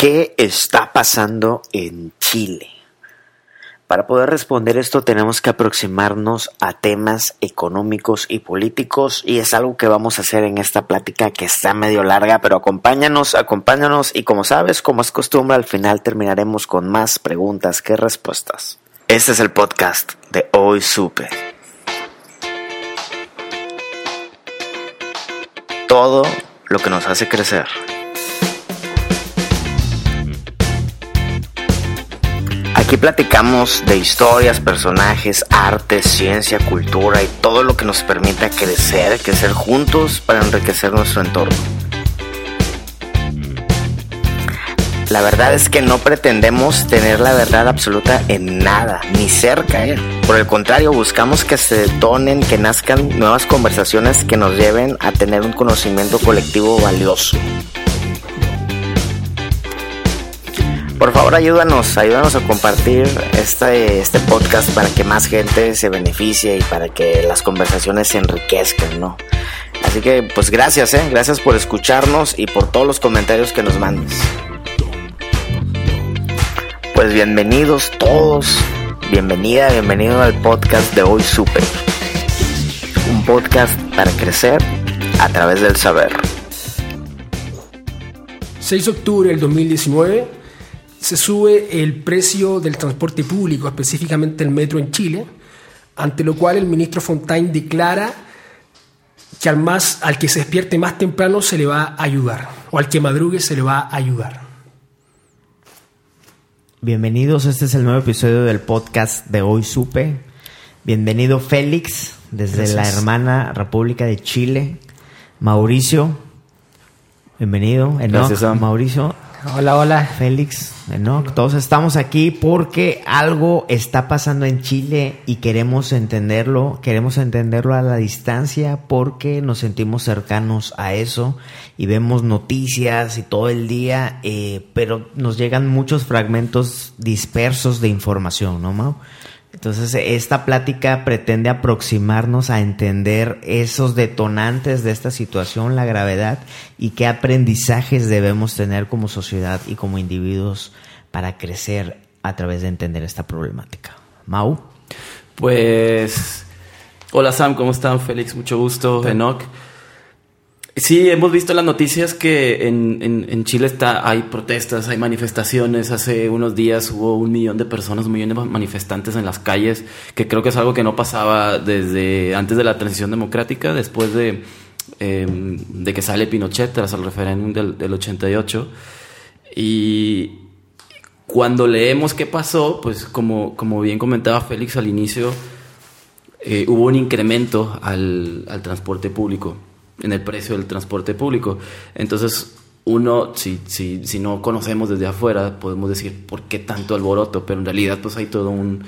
¿Qué está pasando en Chile? Para poder responder esto tenemos que aproximarnos a temas económicos y políticos y es algo que vamos a hacer en esta plática que está medio larga, pero acompáñanos, acompáñanos y como sabes, como es costumbre, al final terminaremos con más preguntas que respuestas. Este es el podcast de Hoy Supe. Todo lo que nos hace crecer. Aquí platicamos de historias, personajes, arte, ciencia, cultura y todo lo que nos permita crecer, crecer juntos para enriquecer nuestro entorno. La verdad es que no pretendemos tener la verdad absoluta en nada, ni cerca. ¿eh? Por el contrario, buscamos que se detonen, que nazcan nuevas conversaciones que nos lleven a tener un conocimiento colectivo valioso. Por favor, ayúdanos, ayúdanos a compartir este, este podcast para que más gente se beneficie y para que las conversaciones se enriquezcan, ¿no? Así que, pues gracias, ¿eh? Gracias por escucharnos y por todos los comentarios que nos mandes. Pues bienvenidos todos, bienvenida, bienvenido al podcast de Hoy Super. Un podcast para crecer a través del saber. 6 de octubre del 2019 se sube el precio del transporte público, específicamente el metro en Chile, ante lo cual el ministro Fontaine declara que al, más, al que se despierte más temprano se le va a ayudar, o al que madrugue se le va a ayudar. Bienvenidos, este es el nuevo episodio del podcast de Hoy Supe. Bienvenido Félix, desde la hermana República de Chile. Mauricio, bienvenido. Gracias, Mauricio, Hola, hola. Félix, ¿no? Todos estamos aquí porque algo está pasando en Chile y queremos entenderlo, queremos entenderlo a la distancia porque nos sentimos cercanos a eso y vemos noticias y todo el día, eh, pero nos llegan muchos fragmentos dispersos de información, ¿no, Mau? Entonces, esta plática pretende aproximarnos a entender esos detonantes de esta situación, la gravedad y qué aprendizajes debemos tener como sociedad y como individuos para crecer a través de entender esta problemática. Mau. Pues, hola Sam, ¿cómo están? Félix, mucho gusto. Enoch. Sí, hemos visto en las noticias que en, en, Chile está, hay protestas, hay manifestaciones. Hace unos días hubo un millón de personas, un millón de manifestantes en las calles, que creo que es algo que no pasaba desde antes de la transición democrática, después de, em, de que sale Pinochet tras el referéndum del, del 88. Y cuando leemos qué pasó, pues como, como bien comentaba Félix al inicio, eh, hubo un incremento al, al transporte público en el precio del transporte público. Entonces, uno, si, si, si no conocemos desde afuera, podemos decir, ¿por qué tanto alboroto? Pero en realidad, pues hay todo un,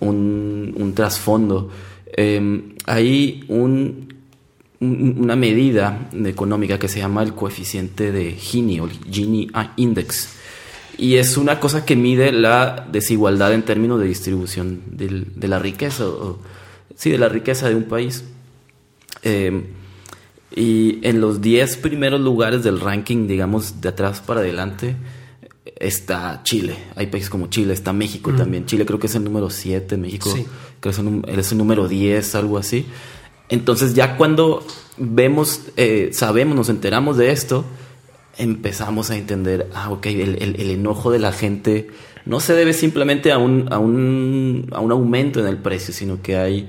un, trasfondo. Em, hay un, una medida económica que se llama el coeficiente de Gini o Gini Index. Y es una cosa que mide la desigualdad en términos de distribución de la riqueza, sí, de la riqueza de un país. Eh, y en los 10 primeros lugares del ranking, digamos, de atrás para adelante, está Chile. Hay países como Chile, está México mm. también. Chile creo que es el número 7, México creo que es el, número 10, algo así. Entonces ya cuando vemos, eh, sabemos, nos enteramos de esto, empezamos a entender, ah, ok, el, el, enojo de la gente no se debe simplemente a un, a, un, a un aumento en el precio, sino que hay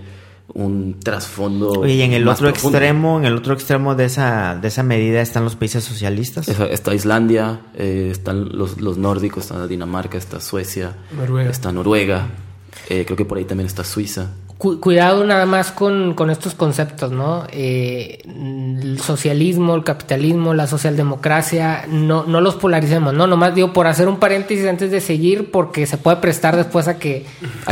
un trasfondo. Oye, y en el otro extremo, en el otro extremo de esa, de esa medida están los países socialistas. Está Islandia, eh, están los, los, nórdicos, está Dinamarca, está Suecia, está Noruega, eh, creo que por ahí también está Suiza. Cuidado nada más con, estos conceptos, ¿no? Eh, el socialismo, el capitalismo, la socialdemocracia, no, no los polaricemos, ¿no? Nomás digo por hacer un paréntesis antes de seguir, porque se puede prestar después a que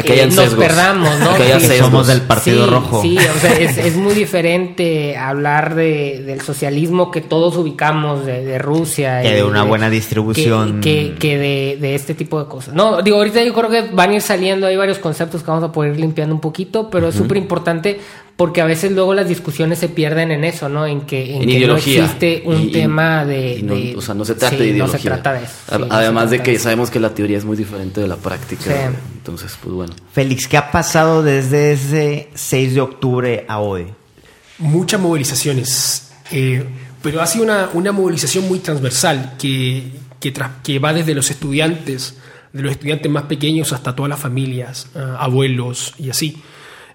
eh, nos perdamos, ¿no? somos del Partido Rojo. Sí, o sea, es, muy diferente hablar de, del socialismo que todos ubicamos de, Rusia. Que de una buena distribución. Que, que, de, de, este tipo de cosas. No, digo, ahorita yo creo que van a ir saliendo, hay varios conceptos que vamos a poder ir limpiando un poquito, pero es súper importante porque a veces luego las discusiones se pierden en eso, ¿no? En que, en no existe un tema de, O sea, no se trata de ideología. No se trata de eso. Además de que sabemos que la teoría es muy diferente de la práctica. Entonces, pues bueno. Félix, ¿qué ha pasado desde ese 6 de octubre a hoy? Muchas movilizaciones. Eh, pero ha sido una, una movilización muy transversal que, que, que va desde los estudiantes de los estudiantes más pequeños hasta todas las familias, ah, abuelos y así.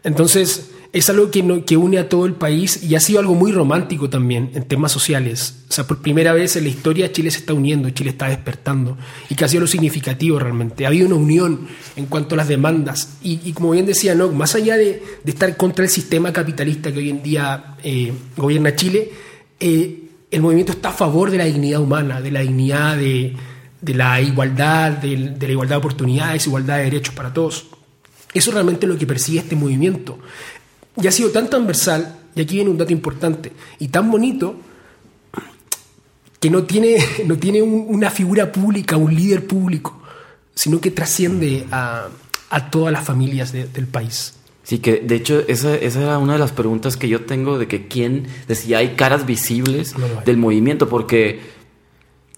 Entonces, es algo que, que une a todo el país y ha sido algo muy romántico también en temas sociales. O sea, por primera vez en la historia Chile se está uniendo, Chile está despertando y que ha sido lo significativo realmente. Ha habido una unión en cuanto a las demandas y, como bien decía no más allá de, estar contra el sistema capitalista que hoy en día eh, gobierna Chile, eh, el movimiento está a favor de la dignidad humana, de la dignidad de de la igualdad, de, la igualdad de oportunidades, igualdad de derechos para todos. Eso es realmente lo que persigue este movimiento. Y ha sido tan transversal, y aquí viene un dato importante, y tan bonito, que no tiene, no tiene una figura pública, un líder público, sino que trasciende a, todas las familias del país. Sí, que de hecho esa, esa, era una de las preguntas que yo tengo de que quién, de si hay caras visibles del movimiento, porque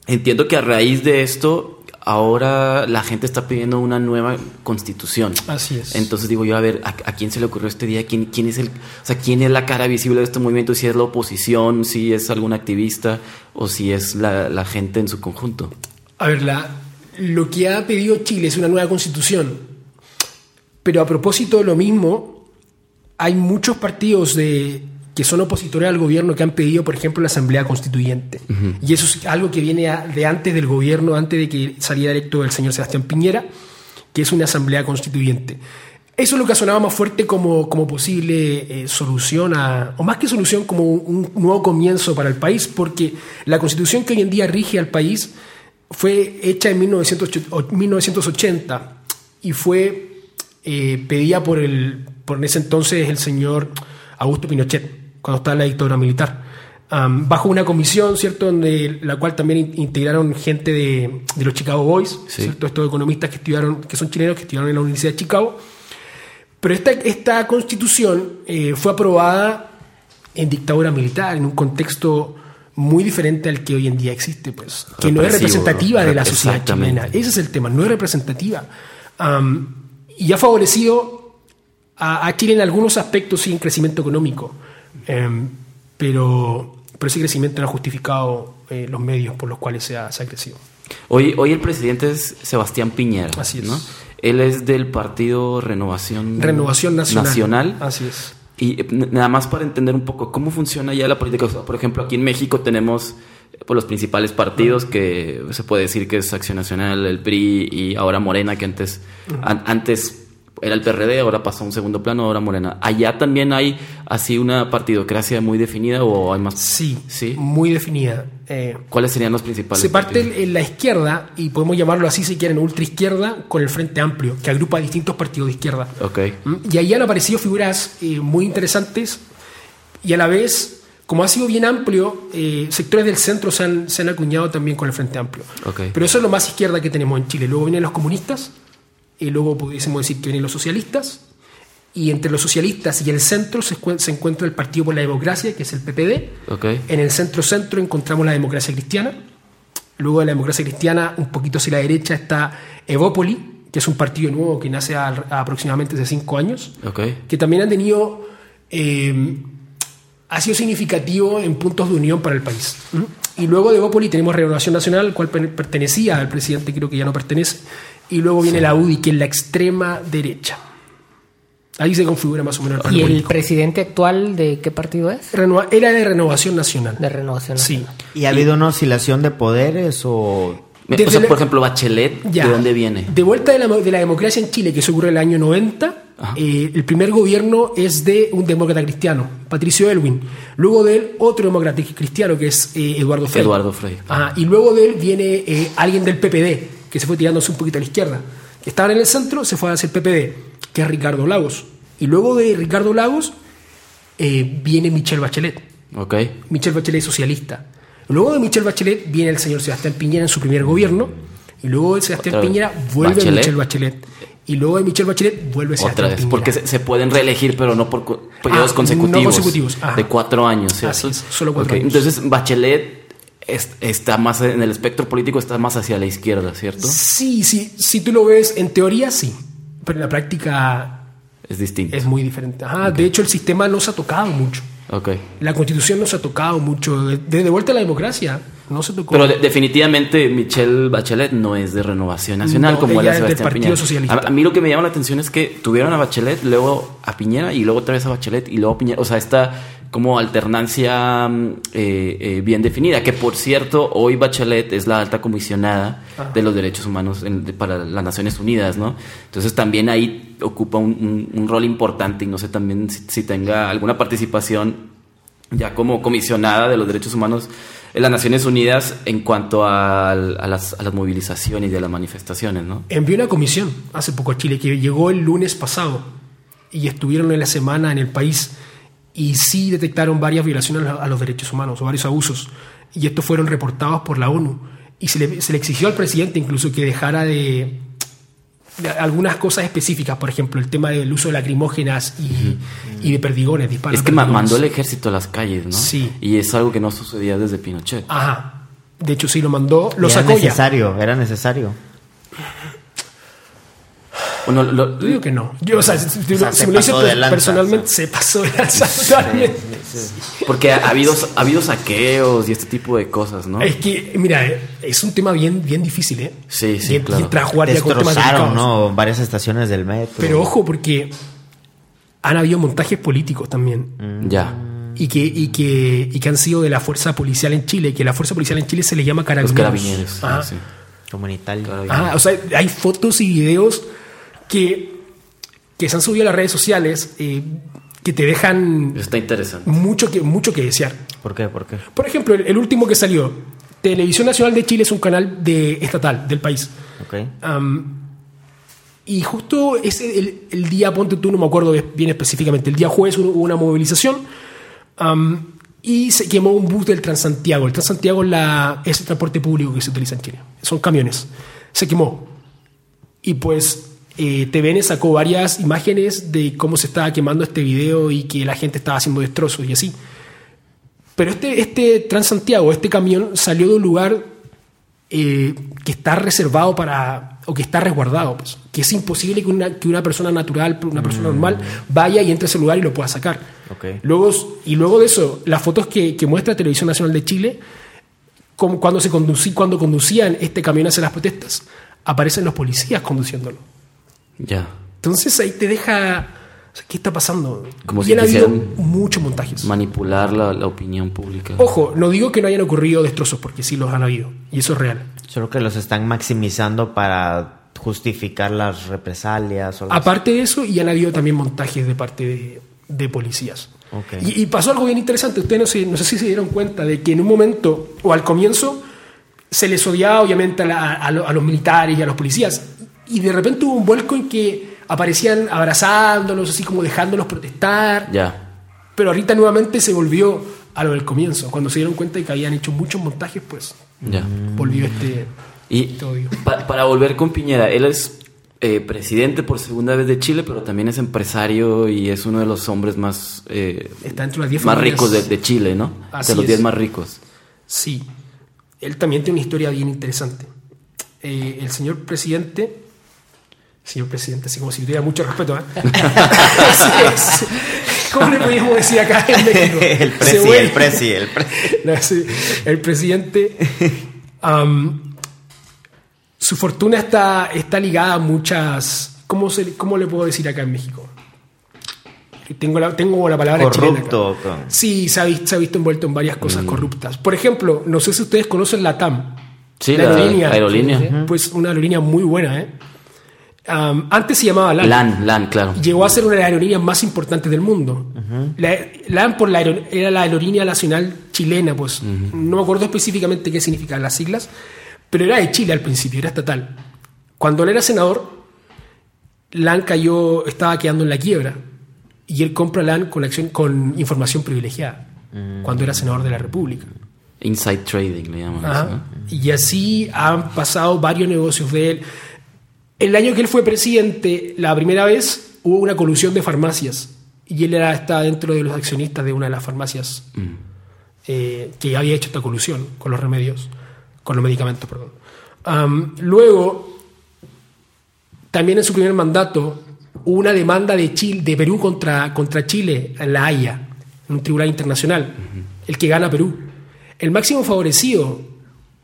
entiendo que a raíz de esto, ahora la gente está pidiendo una nueva constitución. Así es. Entonces digo yo, a ver, ¿a, quién se le ocurrió este día? ¿Quién, ¿Quién, es el, o sea, quién es la cara visible de este movimiento? Si es la oposición, si es algún activista o si es la, gente en su conjunto. A ver, la, lo que ha pedido Chile es una nueva constitución. Pero a propósito de lo mismo, hay muchos partidos de que son opositores al gobierno que han pedido, por ejemplo, la Asamblea Constituyente. Y eso es algo que viene de antes del gobierno, antes de que saliera electo el señor Sebastián Piñera, que es una Asamblea Constituyente. Eso es lo que ha sonado más fuerte como, como posible eh, solución, a, o más que solución, como un, nuevo comienzo para el país, porque la constitución que hoy en día rige al país fue hecha en 1980 y fue eh, pedida por, el, por ese entonces el señor Augusto Pinochet cuando estaba la dictadura militar. bajo una comisión, ¿cierto?, donde la cual también integraron gente de, los Chicago Boys, ¿cierto? Estos economistas que estudiaron, que son chilenos, que estudiaron en la Universidad de Chicago. Pero esta, esta constitución eh, fue aprobada en dictadura militar, en un contexto muy diferente al que hoy en día existe, pues, que no es representativa de la sociedad chilena. Ese es el tema, no es representativa. y ha favorecido a, a Chile en algunos aspectos sin crecimiento económico. Em, pero, pero ese crecimiento no ha justificado eh, los medios por los cuales se ha, se ha, crecido. Hoy, hoy el presidente es Sebastián Piñera. Así es. ¿no? Él es del partido Renovación, Renovación Nacional. Nacional. Así es. Y eh, nada más para entender un poco cómo funciona ya la política. por ejemplo, aquí en México tenemos por pues, los principales partidos que se puede decir que es Acción Nacional, el PRI y ahora Morena, que antes, antes era el PRD, ahora pasó a un segundo plano, ahora Morena. ¿Allá también hay así una partidocracia muy definida o hay más? Sí, sí. muy definida. Eh, ¿Cuáles serían los principales? Se parte en la izquierda, y podemos llamarlo así si quieren, ultra izquierda, con el Frente Amplio, que agrupa distintos partidos de izquierda. Okay. Mm, y ahí han aparecido figuras eh, muy interesantes y a la vez, como ha sido bien amplio, eh, sectores del centro se han, se han, acuñado también con el Frente Amplio. Okay. Pero eso es lo más izquierda que tenemos en Chile. Luego vienen los comunistas y luego pudiésemos decir que vienen los socialistas, y entre los socialistas y el centro se, encuentra el Partido por la Democracia, que es el PPD. En el centro-centro encontramos la democracia cristiana. Luego de la democracia cristiana, un poquito hacia la derecha, está Evópoli, que es un partido nuevo que nace aproximadamente hace cinco años, que también han tenido, eh, ha sido significativo en puntos de unión para el país. Y luego de Evópoli tenemos Renovación Nacional, al cual pertenecía al presidente, creo que ya no pertenece, y luego viene la UDI, que es la extrema derecha. Ahí se configura más o menos el ¿Y el presidente actual de qué partido es? era de Renovación Nacional. De Renovación Nacional. Sí. ¿Y ha habido una oscilación de poderes o...? por ejemplo, Bachelet, ¿de dónde viene? De vuelta de la, democracia en Chile, que se ocurrió en el año 90, eh, el primer gobierno es de un demócrata cristiano, Patricio Elwin. Luego de él, otro demócrata cristiano, que es eh, Eduardo Frey. Eduardo Frey. y luego de él viene eh, alguien del PPD, que se fue tirándose un poquito a la izquierda. Que estaba en el centro, se fue a hacer PPD, que es Ricardo Lagos. Y luego de Ricardo Lagos viene Michelle Bachelet. Ok. Michelle Bachelet es socialista. Luego de Michelle Bachelet viene el señor Sebastián Piñera en su primer gobierno. Y luego de Sebastián Piñera vuelve Michelle Bachelet y luego de Michelle Bachelet vuelve Otra vez, porque se, pueden reelegir, pero no por periodos ah, consecutivos. No consecutivos. De cuatro años, ¿cierto? solo cuatro años. Entonces, Bachelet está más en el espectro político, está más hacia la izquierda, ¿cierto? Sí, sí. Si tú lo ves, en teoría sí. Pero en la práctica. Es distinto. Es muy diferente. De hecho, el sistema no se ha tocado mucho. Okay. La constitución no se ha tocado mucho. Desde vuelta a la democracia no se tocó. Pero definitivamente Michelle Bachelet no es de Renovación Nacional como ella es del Partido Socialista. A, mí lo que me llama la atención es que tuvieron a Bachelet, luego a Piñera y luego otra vez a Bachelet y luego a Piñera. O sea, esta como alternancia mm, eh, eh, bien definida. Que por cierto, hoy Bachelet es la alta comisionada ah. de los derechos humanos para las Naciones Unidas, ¿no? Entonces también ahí ocupa un, rol importante y no sé también si, tenga alguna participación ya como comisionada de los derechos humanos en las Naciones Unidas en cuanto a, las, movilizaciones y de las manifestaciones, ¿no? Envió una comisión hace poco a Chile que llegó el lunes pasado y estuvieron en la semana en el país y sí detectaron varias violaciones a los derechos humanos o varios abusos y estos fueron reportados por la ONU y se le, se le exigió al presidente incluso que dejara de algunas cosas específicas, por ejemplo, el tema del uso de lacrimógenas y, de perdigones, Es que mandó el ejército a las calles, ¿no? Sí. Y es algo que no sucedía desde Pinochet. Ajá. De hecho, sí lo mandó, lo sacó era necesario, era necesario. Bueno, lo, digo que no. Yo, o sea, si, me lo hice personalmente, se pasó de lanza Porque ha habido, ha habido saqueos y este tipo de cosas, ¿no? Es que, mira, es un tema bien, bien difícil, ¿eh? Sí, sí, claro. Destrozaron, ¿no? Varias estaciones del metro. Pero ojo, porque han habido montajes políticos también. Mm. Ya. Y que, y, que, y que han sido de la fuerza policial en Chile, que la fuerza policial en Chile se le llama carabineros. Los carabineros, ah. sí. Ah, o sea, hay fotos y videos que, que se han subido a las redes sociales eh, que te dejan Está interesante. Mucho, que, mucho que desear. ¿Por qué? ¿Por qué? Por ejemplo, el, último que salió, Televisión Nacional de Chile es un canal de, estatal del país. Okay. y justo ese, el, día, ponte tú, no me acuerdo bien específicamente, el día jueves hubo una movilización y se quemó un bus del Transantiago. El Transantiago la, es el transporte público que se utiliza en Chile. Son camiones. Se quemó. Y pues eh, TVN sacó varias imágenes de cómo se estaba quemando este video y que la gente estaba haciendo destrozos y así. Pero este, este Transantiago, este camión, salió de un lugar eh, que está reservado para, o que está resguardado, pues, que es imposible que una, que una persona natural, una persona mm. normal, vaya y entre a ese lugar y lo pueda sacar. Luego, y luego de eso, las fotos que, que muestra Televisión Nacional de Chile, como cuando, se conducí, cuando conducían este camión hacia las protestas, aparecen los policías conduciéndolo. Ya. Entonces ahí te deja. ¿Qué está pasando? Como si ha habido muchos montajes. Manipular la, opinión pública. Ojo, no digo que no hayan ocurrido destrozos, porque sí los han habido. Y eso es real. Solo que los están maximizando para justificar las represalias. Aparte de eso, y han habido también montajes de parte de, policías. Y, pasó algo bien interesante. Ustedes no sé, no sé si se dieron cuenta de que en un momento, o al comienzo, se les odiaba obviamente a los militares y a los policías y de repente hubo un vuelco en que aparecían abrazándolos, así como dejándolos protestar. Ya. Pero ahorita nuevamente se volvió a lo del comienzo. Cuando se dieron cuenta de que habían hecho muchos montajes, pues ya. volvió este. Y este para volver con Piñera, él es eh, presidente por segunda vez de Chile, pero también es empresario y es uno de los hombres más, eh, más ricos de, Chile, ¿no? de los 10 más ricos. Sí. Él también tiene una historia bien interesante. Eh, el señor presidente señor presidente, así como si tuviera mucho respeto. ¿eh? ¿Cómo le podríamos decir acá en México? el presi, el presi, el presi. el presidente. su fortuna está, está ligada a muchas. ¿cómo, se, ¿Cómo le puedo decir acá en México? Tengo la, tengo la palabra Corrupto. Sí, se ha, visto, se ha, visto, envuelto en varias cosas mm. corruptas. Por ejemplo, no sé si ustedes conocen la TAM. Sí, la, aerolínea. Pues una aerolínea muy buena, ¿eh? Antes se llamaba LAN. LAN, LAN, claro. Llegó a ser una de las aerolíneas más importantes del mundo. LAN por la era la aerolínea nacional chilena, pues. No me acuerdo específicamente qué significan las siglas, pero era de Chile al principio, era estatal. Cuando él era senador, LAN cayó, estaba quedando en la quiebra. Y él compra LAN con, acción, con información privilegiada, mm. cuando era senador de la República. Inside trading, le llaman. Y así han pasado varios negocios de él. El año que él fue presidente, la primera vez, hubo una colusión de farmacias. Y él era, estaba dentro de los accionistas de una de las farmacias mm. eh, que había hecho esta colusión con los remedios, con los medicamentos, perdón. luego, también en su primer mandato, hubo una demanda de, Chile, de Perú contra, contra Chile en La Haya, en un tribunal internacional, el que gana Perú. El máximo favorecido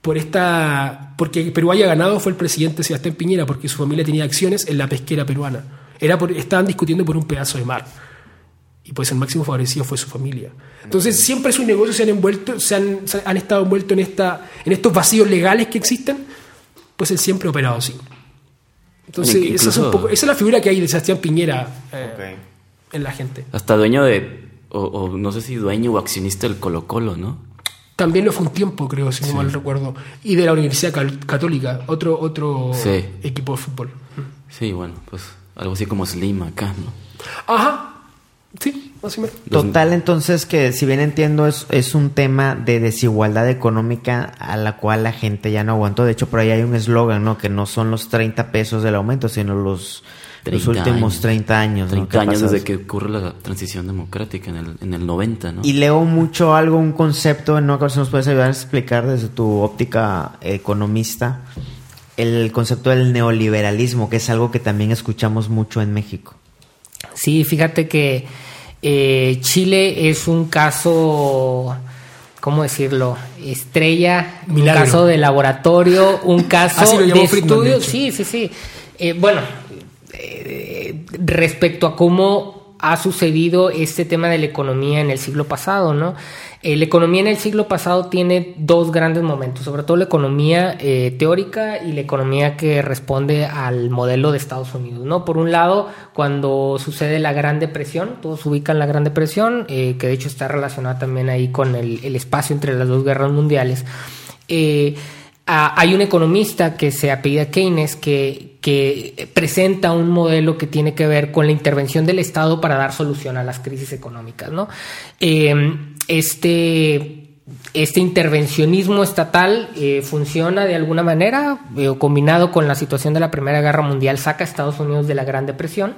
por esta, porque Perú haya ganado fue el presidente Sebastián Piñera, porque su familia tenía acciones en la pesquera peruana. Era por, estaban discutiendo por un pedazo de mar. Y pues el máximo favorecido fue su familia. Entonces siempre sus negocios se han envuelto, se han, han estado envueltos en, esta, en estos vacíos legales que existen, pues él siempre ha operado así. Entonces, esa, es un poco, esa, es la figura que hay de Sebastián Piñera eh, en la gente. Hasta dueño de, o, no sé si dueño o accionista del Colo Colo, ¿no? También lo fue un tiempo, creo, si no mal recuerdo. Y de la Universidad Católica, otro, otro equipo de fútbol. Sí, bueno, pues algo así como Slim acá, ¿no? Ajá, Sí, más o menos. Total, entonces, que si bien entiendo, es, es un tema de desigualdad económica a la cual la gente ya no aguantó. De hecho, por ahí hay un eslogan, ¿no? Que no son los 30 pesos del aumento, sino los, los últimos 30 años. 30 años desde que ocurre la transición democrática en el, en el 90, ¿no? Y leo mucho algo, un concepto, ¿no? Que nos puedes ayudar a explicar desde tu óptica economista, el concepto del neoliberalismo, que es algo que también escuchamos mucho en México. Sí, fíjate que eh, Chile es un caso, ¿cómo decirlo? Estrella, un caso de laboratorio, un caso de estudio. Sí, sí, sí. Eh, bueno, eh, respecto a cómo ha sucedido este tema de la economía en el siglo pasado, ¿no? Eh, la economía en el siglo pasado tiene dos grandes momentos, sobre todo la economía eh, teórica y la economía que responde al modelo de Estados Unidos. ¿no? Por un lado, cuando sucede la Gran Depresión, todos ubican la Gran Depresión, eh, que de hecho está relacionada también ahí con el, espacio entre las dos guerras mundiales. Hay un economista que se apellida Keynes que, presenta un modelo que tiene que ver con la intervención del Estado para dar solución a las crisis económicas. ¿no? este, este intervencionismo estatal eh, funciona de alguna manera, eh, combinado con la situación de la Primera Guerra Mundial, saca a Estados Unidos de la Gran Depresión.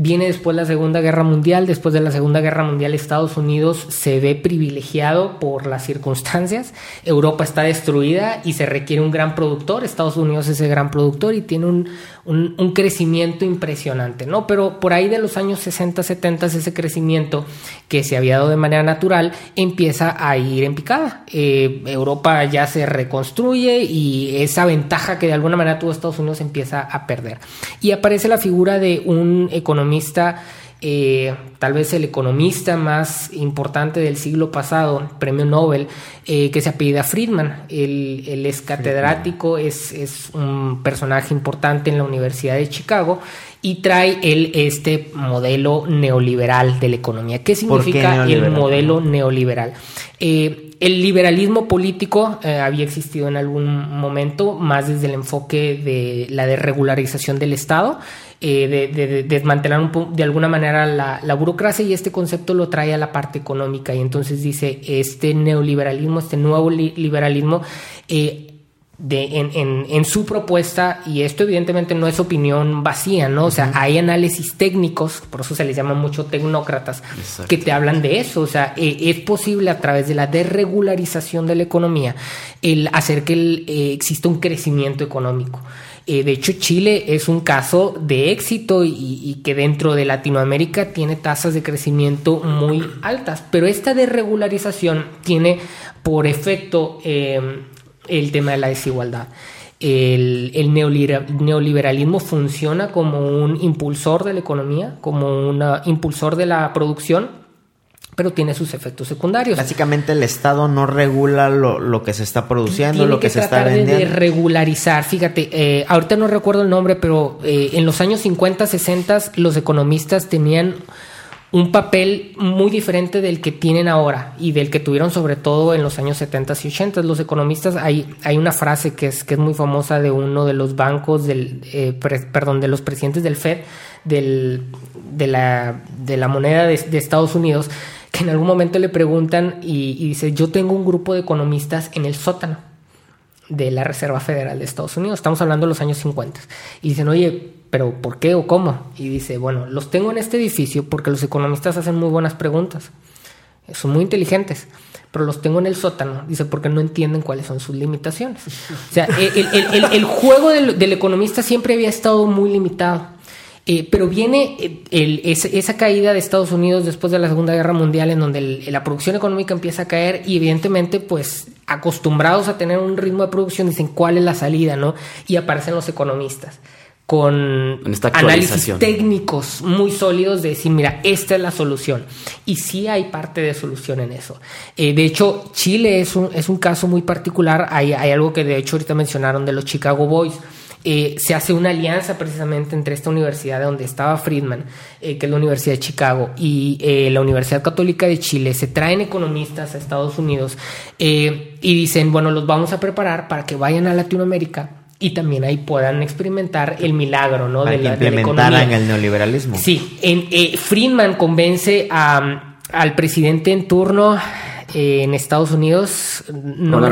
Viene después la Segunda Guerra Mundial. Después de la Segunda Guerra Mundial, Estados Unidos se ve privilegiado por las circunstancias. Europa está destruida y se requiere un gran productor. Estados Unidos es el gran productor y tiene un, un, crecimiento impresionante, ¿no? Pero por ahí de los años 60, 70, ese crecimiento que se había dado de manera natural empieza a ir en picada. Eh, Europa ya se reconstruye y esa ventaja que de alguna manera tuvo Estados Unidos empieza a perder. Y aparece la figura de un economista eh, tal vez el economista más importante del siglo pasado, premio Nobel, eh, que se apellida Friedman. Él, es catedrático, es, es, un personaje importante en la Universidad de Chicago y trae él este modelo neoliberal de la economía. ¿Qué significa el modelo neoliberal? Eh, el liberalismo político había existido en algún momento, más desde el enfoque de la desregularización del Estado. Eh, de, desmantelar un de alguna manera la, burocracia y este concepto lo trae a la parte económica y entonces dice este neoliberalismo, este nuevo liberalismo eh, de, en, su propuesta, y esto evidentemente no es opinión vacía, ¿no? O sea, hay análisis técnicos, por eso se les llama mucho tecnócratas, que te hablan de eso. O sea, eh, es posible a través de la desregularización de la economía el hacer que exista un crecimiento económico. Eh, de hecho, Chile es un caso de éxito y, que dentro de Latinoamérica tiene tasas de crecimiento muy altas, pero esta desregularización tiene por efecto eh, el tema de la desigualdad. El, neoliberalismo funciona como un impulsor de la economía, como un impulsor de la producción, pero tiene sus efectos secundarios. Básicamente el Estado no regula lo, que se está produciendo, lo que, se está vendiendo. De, regularizar. Fíjate, eh, ahorita no recuerdo el nombre, pero eh, en los años 50, 60 los economistas tenían un papel muy diferente del que tienen ahora y del que tuvieron sobre todo en los años 70 y 80. Los economistas, hay, hay una frase que es, que es muy famosa de uno de los bancos, del, eh, perdón, de los presidentes del Fed, del, de, la, de la moneda de, de Estados Unidos, que en algún momento le preguntan y, dice, yo tengo un grupo de economistas en el sótano de la Reserva Federal de Estados Unidos, estamos hablando de los años 50, y dicen, oye, pero ¿por qué o cómo? Y dice, bueno, los tengo en este edificio porque los economistas hacen muy buenas preguntas, son muy inteligentes, pero los tengo en el sótano, dice, porque no entienden cuáles son sus limitaciones. O sea, el, juego del economista siempre había estado muy limitado. Eh, pero viene eh, esa caída de Estados Unidos después de la Segunda Guerra Mundial en donde la producción económica empieza a caer y evidentemente pues acostumbrados a tener un ritmo de producción dicen cuál es la salida, ¿no? Y aparecen los economistas con análisis técnicos muy sólidos de decir, mira, esta es la solución. Y sí hay parte de solución en eso. Eh, de hecho, Chile es un, es un caso muy particular. Hay, hay algo que de hecho ahorita mencionaron de los Chicago Boys eh, se hace una alianza precisamente entre esta universidad donde estaba Friedman, eh, que es la Universidad de Chicago, y eh, la Universidad Católica de Chile. Se traen economistas a Estados Unidos y dicen, bueno, los vamos a preparar para que vayan a Latinoamérica y también ahí puedan experimentar el milagro, ¿no? de la, implementaran el neoliberalismo. Sí, en, Friedman convence al presidente en turno en Estados Unidos, no me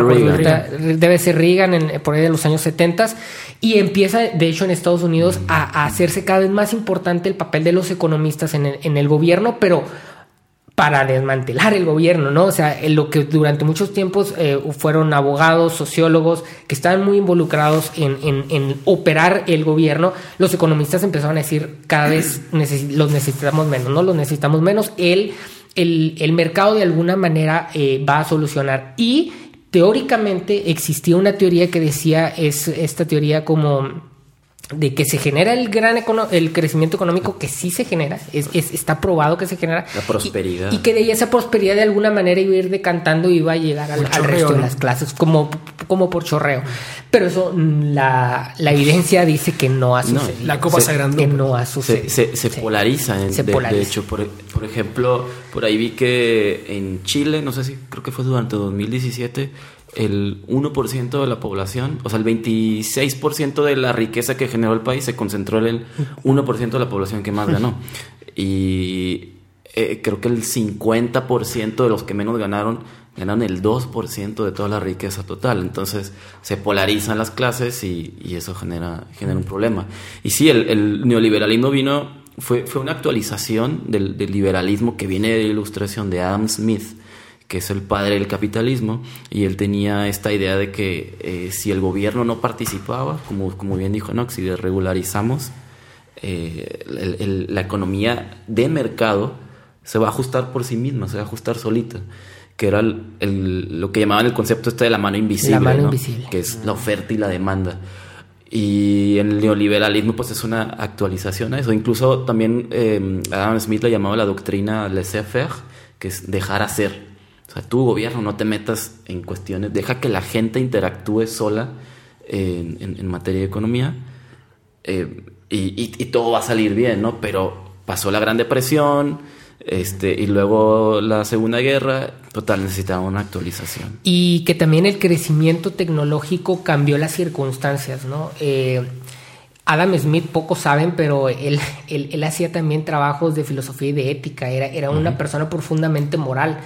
debe ser Reagan en, por ahí de los años 70 y empieza, de hecho, en Estados Unidos a, hacerse cada vez más importante el papel de los economistas en el, en el gobierno, pero para desmantelar el gobierno, ¿no? O sea, lo que durante muchos tiempos eh, fueron abogados, sociólogos, que estaban muy involucrados en, en, operar el gobierno, los economistas empezaron a decir cada vez los necesitamos menos, ¿no? Los necesitamos menos. El, el, el mercado de alguna manera eh, va a solucionar. Y teóricamente existía una teoría que decía, es esta teoría como de que se genera el gran el crecimiento económico que sí se genera, es, está probado que se genera. La prosperidad. Y, que de esa prosperidad de alguna manera iba a ir decantando y iba a llegar al, resto de las clases, como, como por chorreo. Pero eso, mm, la, evidencia dice que no ha sucedido. la copa se, Que no ha sucedido. Se, polariza, de, de, hecho, por, por ejemplo, por ahí vi que en Chile, no sé si creo que fue durante 2017, el 1% de la población, o sea, el 26% de la riqueza que generó el país se concentró en el 1% de la población que más ganó. Y eh, creo que el 50% de los que menos ganaron ganaron el 2% de toda la riqueza total. Entonces se polarizan las clases y, eso genera, genera un problema. Y sí, el, neoliberalismo vino, fue, fue una actualización del, del liberalismo que viene de la ilustración de Adam Smith que es el padre del capitalismo, y él tenía esta idea de que eh, si el gobierno no participaba, como, como bien dijo Nox, si regularizamos, eh, la economía de mercado se va a ajustar por sí misma, se va a ajustar solita, que era lo que llamaban el concepto este de la mano invisible, que es la oferta y la demanda. Y en el neoliberalismo pues es una actualización a eso. Incluso también eh, Adam Smith le llamaba la doctrina laissez-faire, que es dejar hacer tu gobierno, no te metas en cuestiones, deja que la gente interactúe sola en, materia de economía eh, y, todo va a salir bien, ¿no? Pero pasó la Gran Depresión este, y luego la Segunda Guerra, total, necesitaba una actualización. Y que también el crecimiento tecnológico cambió las circunstancias, ¿no? Eh, Adam Smith, pocos saben, pero él, él, hacía también trabajos de filosofía y de ética, era, era una persona profundamente moral.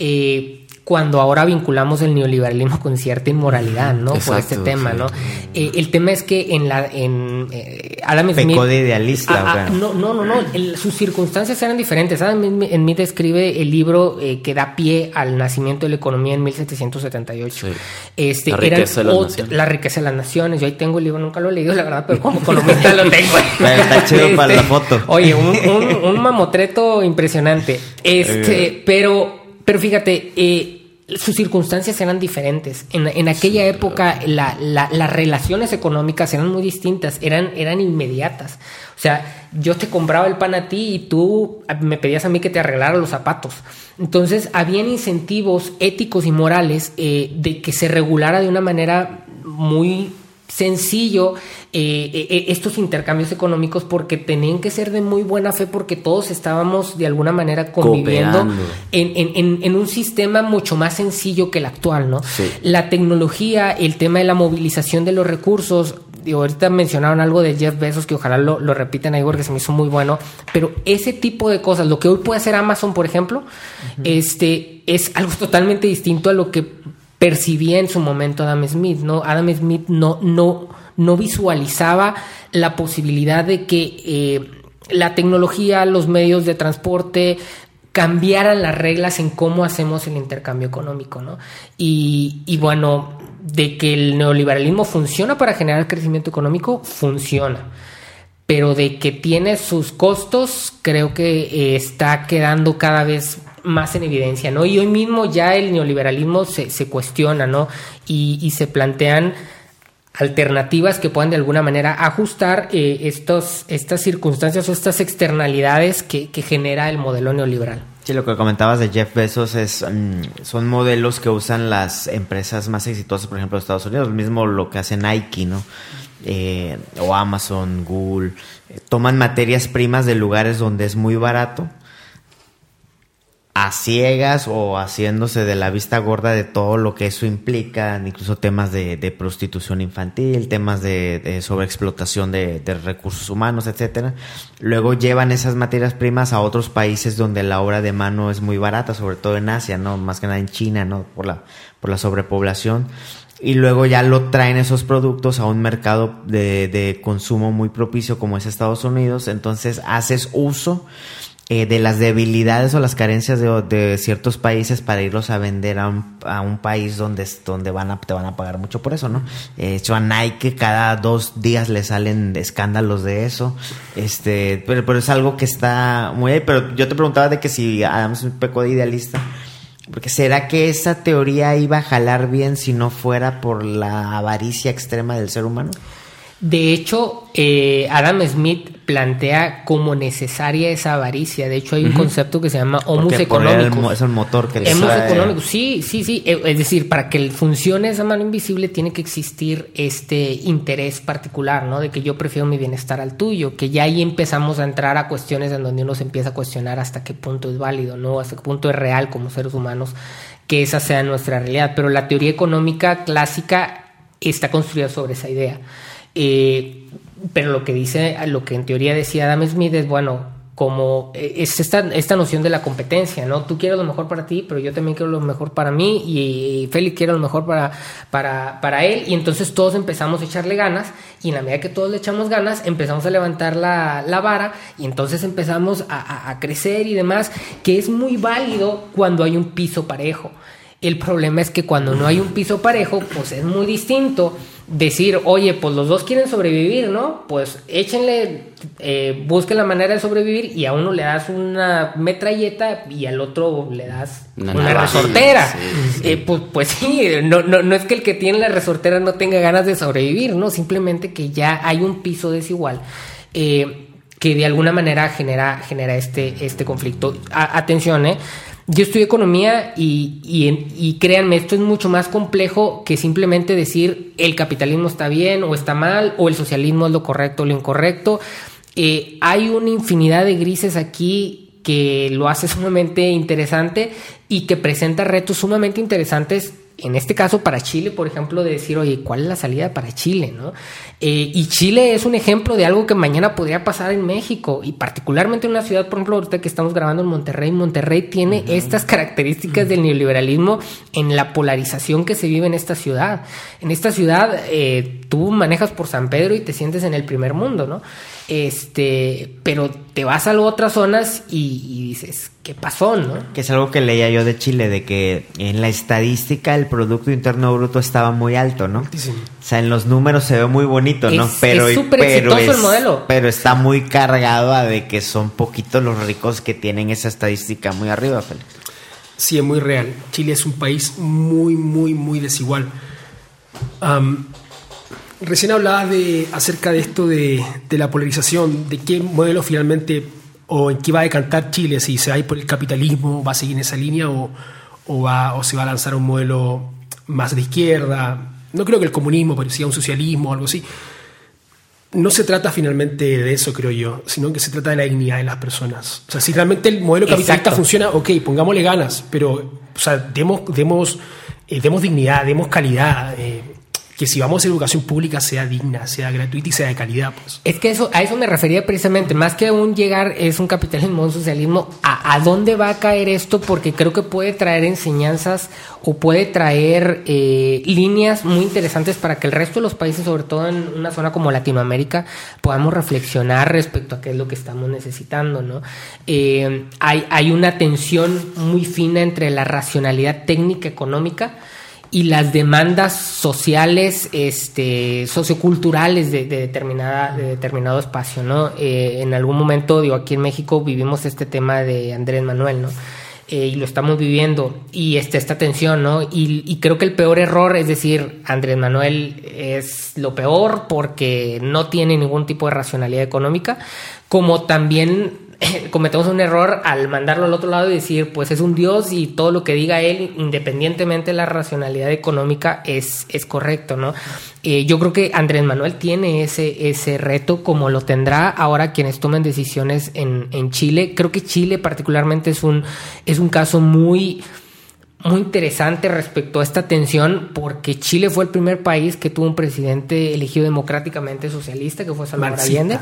Eh, cuando ahora vinculamos el neoliberalismo con cierta inmoralidad, ¿no? Por este tema, ¿no? Eh, el tema es que en la en eh, Adam Smith Pecó de idealista, ah, ah, no, no, no, no, sus circunstancias eran diferentes. Adam Smith escribe el libro eh, que da pie al nacimiento de la economía en 1778. Este, la riqueza de las naciones. La riqueza de las naciones. Yo ahí tengo el libro, nunca lo he leído, la verdad, pero como economista lo tengo. está chido para la foto. Oye, un, un, un mamotreto impresionante. Este, pero pero fíjate, eh, sus circunstancias eran diferentes. En, aquella época las relaciones económicas eran muy distintas, eran, eran inmediatas. O sea, yo te compraba el pan a ti y tú me pedías a mí que te arreglara los zapatos. Entonces, habían incentivos éticos y morales eh, de que se regulara de una manera muy sencillo eh, eh, estos intercambios económicos porque tenían que ser de muy buena fe porque todos estábamos de alguna manera conviviendo en, un sistema mucho más sencillo que el actual, ¿no? La tecnología, el tema de la movilización de los recursos, digo, ahorita mencionaron algo de Jeff Bezos que ojalá lo, lo repitan ahí porque se me hizo muy bueno, pero ese tipo de cosas, lo que hoy puede hacer Amazon, por ejemplo, este es algo totalmente distinto a lo que percibía en su momento Adam Smith, ¿no? Adam Smith no, no, no visualizaba la posibilidad de que eh, la tecnología, los medios de transporte cambiaran las reglas en cómo hacemos el intercambio económico, ¿no? Y, y bueno, de que el neoliberalismo funciona para generar crecimiento económico, funciona. Pero de que tiene sus costos, creo que eh, está quedando cada vez más en evidencia, ¿no? Y hoy mismo ya el neoliberalismo se, se cuestiona, ¿no? Y, se plantean alternativas que puedan de alguna manera ajustar eh, estos, estas circunstancias o estas externalidades que, genera el modelo neoliberal. Sí, lo que comentabas de Jeff Bezos es mm, son modelos que usan las empresas más exitosas, por ejemplo, de Estados Unidos, mismo lo que hace Nike, ¿no? Eh, o Amazon, Google, eh, toman materias primas de lugares donde es muy barato a ciegas o haciéndose de la vista gorda de todo lo que eso implica, incluso temas de, prostitución infantil, temas de, sobreexplotación de, recursos humanos, etcétera. Luego llevan esas materias primas a otros países donde la obra de mano es muy barata, sobre todo en Asia, no, más que nada en China, no, por la por la sobrepoblación. Y luego ya lo traen esos productos a un mercado de, de consumo muy propicio como es Estados Unidos. Entonces haces uso eh, de las debilidades o las carencias de, ciertos países para irlos a vender a un, a un país donde, donde van a, te van a pagar mucho por eso, ¿no? Eh, hecho, a Nike cada dos días le salen escándalos de eso, este, pero, pero es algo que está muy ahí, pero yo te preguntaba de que si Adams un poco de idealista, porque será que esa teoría iba a jalar bien si no fuera por la avaricia extrema del ser humano? De hecho, eh, Adam Smith plantea como necesaria esa avaricia. De hecho, hay un concepto que se llama homus económico. Es el motor que le Homus económico, sí, sí, sí. Eh, es decir, para que funcione esa mano invisible tiene que existir este interés particular, ¿no? De que yo prefiero mi bienestar al tuyo, que ya ahí empezamos a entrar a cuestiones en donde uno se empieza a cuestionar hasta qué punto es válido, ¿no? Hasta qué punto es real como seres humanos que esa sea nuestra realidad. Pero la teoría económica clásica está construida sobre esa idea. Eh, pero lo que dice, lo que en teoría decía Adam Smith es, bueno, como eh, es esta, esta noción de la competencia, ¿no? Tú quieres lo mejor para ti, pero yo también quiero lo mejor para mí y, Félix quiere lo mejor para, para, para, él y entonces todos empezamos a echarle ganas y en la medida que todos le echamos ganas empezamos a levantar la, la vara y entonces empezamos a, a crecer y demás, que es muy válido cuando hay un piso parejo. El problema es que cuando no hay un piso parejo, pues es muy distinto decir, oye, pues los dos quieren sobrevivir, ¿no? Pues échenle, eh, busquen la manera de sobrevivir y a uno le das una metralleta y al otro le das una, resortera. Eh, pues, pues sí, no, no, no es que el que tiene la resortera no tenga ganas de sobrevivir, ¿no? Simplemente que ya hay un piso desigual. Eh, que de alguna manera genera, genera este, este conflicto. atención, ¿eh? Yo estudio economía y, y, créanme, esto es mucho más complejo que simplemente decir el capitalismo está bien o está mal, o el socialismo es lo correcto o lo incorrecto. Eh, hay una infinidad de grises aquí que lo hace sumamente interesante y que presenta retos sumamente interesantes en este caso para Chile, por ejemplo, de decir, oye, ¿cuál es la salida para Chile? ¿no? Eh, y Chile es un ejemplo de algo que mañana podría pasar en México y particularmente en una ciudad, por ejemplo, ahorita que estamos grabando en Monterrey, Monterrey tiene estas características del neoliberalismo en la polarización que se vive en esta ciudad. En esta ciudad eh, tú manejas por San Pedro y te sientes en el primer mundo, ¿no? Este, pero te vas a otras zonas y, dices, ¿qué pasó, no? Que es algo que leía yo de Chile, de que en la estadística el Producto Interno Bruto estaba muy alto, ¿no? Sí. O sea, en los números se ve muy bonito, ¿no? pero es súper exitoso el modelo. Pero está muy cargado a de que son poquitos los ricos que tienen esa estadística muy arriba, Félix. Sí, es muy real. Chile es un país muy, muy, muy desigual. Recién hablaba de, acerca de esto de, la polarización, de qué modelo finalmente o en qué va a decantar Chile, si se va a ir por el capitalismo, va a seguir en esa línea o, va, o se va a lanzar un modelo más de izquierda. No creo que el comunismo, pero sí un socialismo o algo así no se trata finalmente de eso, creo yo, sino que se trata de la dignidad de las personas. O sea, si realmente el modelo capitalista funciona, ok, pongámosle ganas, pero, o sea, demos, demos, eh, demos dignidad, demos calidad. Eh, que si vamos a educación pública sea digna, sea gratuita y sea de calidad. Pues. Es que eso, a eso me refería precisamente, más que aún llegar es un capitalismo, un socialismo, a, dónde va a caer esto, porque creo que puede traer enseñanzas o puede traer eh, líneas muy interesantes para que el resto de los países, sobre todo en una zona como Latinoamérica, podamos reflexionar respecto a qué es lo que estamos necesitando. ¿no? Eh, hay, hay una tensión muy fina entre la racionalidad técnica económica, y las demandas sociales, este, socioculturales de, determinada, de determinado espacio, ¿no? Eh, en algún momento, digo, aquí en México vivimos este tema de Andrés Manuel, ¿no? Eh, y lo estamos viviendo, y este, esta tensión, ¿no? Y, creo que el peor error es decir, Andrés Manuel es lo peor porque no tiene ningún tipo de racionalidad económica, como también cometemos un error al mandarlo al otro lado y decir, pues es un dios y todo lo que diga él, independientemente de la racionalidad económica, es, es correcto, ¿no? Eh, yo creo que Andrés Manuel tiene ese, ese reto, como lo tendrá ahora quienes tomen decisiones en, en Chile. Creo que Chile particularmente es un, es un caso muy muy interesante respecto a esta tensión porque Chile fue el primer país que tuvo un presidente elegido democráticamente socialista que fue Salvador Allende.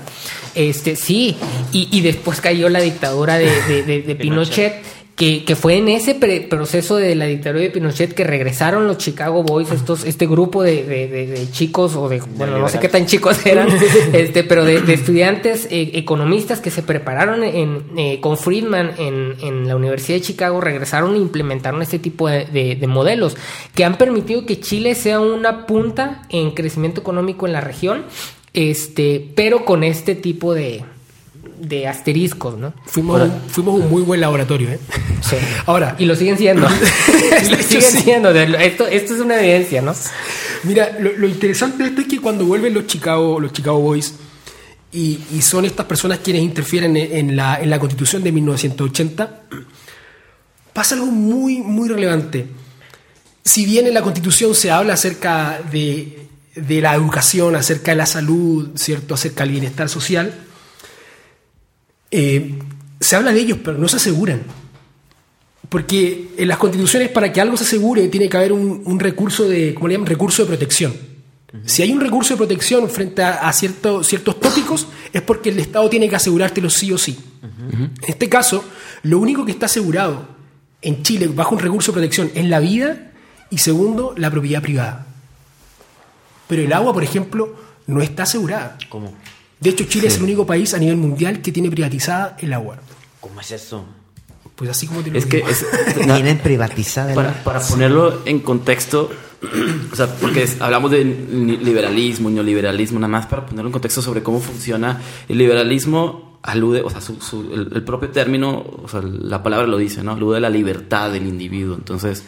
Este sí y, y, después cayó la dictadura de, Pinochet que, fue en ese proceso de la dictadura de Pinochet que regresaron los Chicago Boys, estos, este grupo de, chicos, o de, bueno, no sé qué tan chicos eran, este, pero de, estudiantes eh, economistas que se prepararon en, eh, con Friedman en, en, la Universidad de Chicago, regresaron e implementaron este tipo de, modelos que han permitido que Chile sea una punta en crecimiento económico en la región, este, pero con este tipo de, de asteriscos, ¿no? Fuimos, fuimos un muy buen laboratorio, ¿eh? Sí. Ahora. Y lo siguen siendo. lo siguen siendo. Esto, esto es una evidencia, ¿no? Mira, lo, interesante de esto es que cuando vuelven los Chicago, los Chicago Boys y, son estas personas quienes interfieren en, la, en la constitución de 1980, pasa algo muy, muy relevante. Si bien en la constitución se habla acerca de, de la educación, acerca de la salud, ¿cierto? acerca del bienestar social, eh, se habla de ellos, pero no se aseguran. Porque en las constituciones, para que algo se asegure, tiene que haber un, recurso de, ¿cómo le llaman? Recurso de protección. Si hay un recurso de protección frente a, ciertos tópicos, es porque el Estado tiene que asegurártelo sí o sí. En este caso, lo único que está asegurado en Chile bajo un recurso de protección es la vida y segundo, la propiedad privada. Pero el agua, por ejemplo, no está asegurada. ¿Cómo? De hecho, Chile es el único país a nivel mundial que tiene privatizada el agua. ¿Cómo es eso? Pues así como te es que tienen privatizada para, para ponerlo en contexto, o sea, porque hablamos de liberalismo, neoliberalismo, nada más para ponerlo en contexto sobre cómo funciona el liberalismo alude, o sea, el, propio término, o sea, la palabra lo dice, ¿no? Alude a la libertad del individuo. Entonces,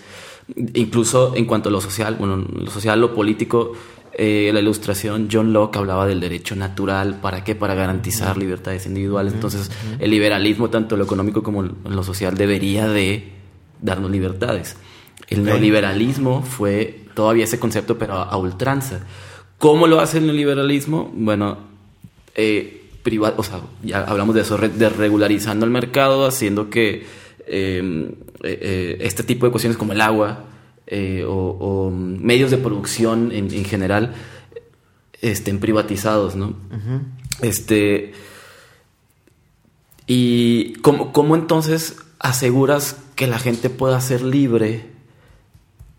incluso en cuanto a lo social, bueno, lo social, lo político, eh, la ilustración, John Locke hablaba del derecho natural, ¿para qué? Para garantizar libertades individuales. Entonces, el liberalismo, tanto lo económico como lo social, debería de darnos libertades. El neoliberalismo fue todavía ese concepto, pero a, ultranza. ¿Cómo lo hace el neoliberalismo? Bueno, eh, o sea, ya hablamos de eso, de regularizando el mercado, haciendo que eh, eh, este tipo de cuestiones como el agua, eh, o, medios de producción en, general estén privatizados, ¿no? Este. Y ¿cómo, ¿cómo, entonces aseguras que la gente pueda ser libre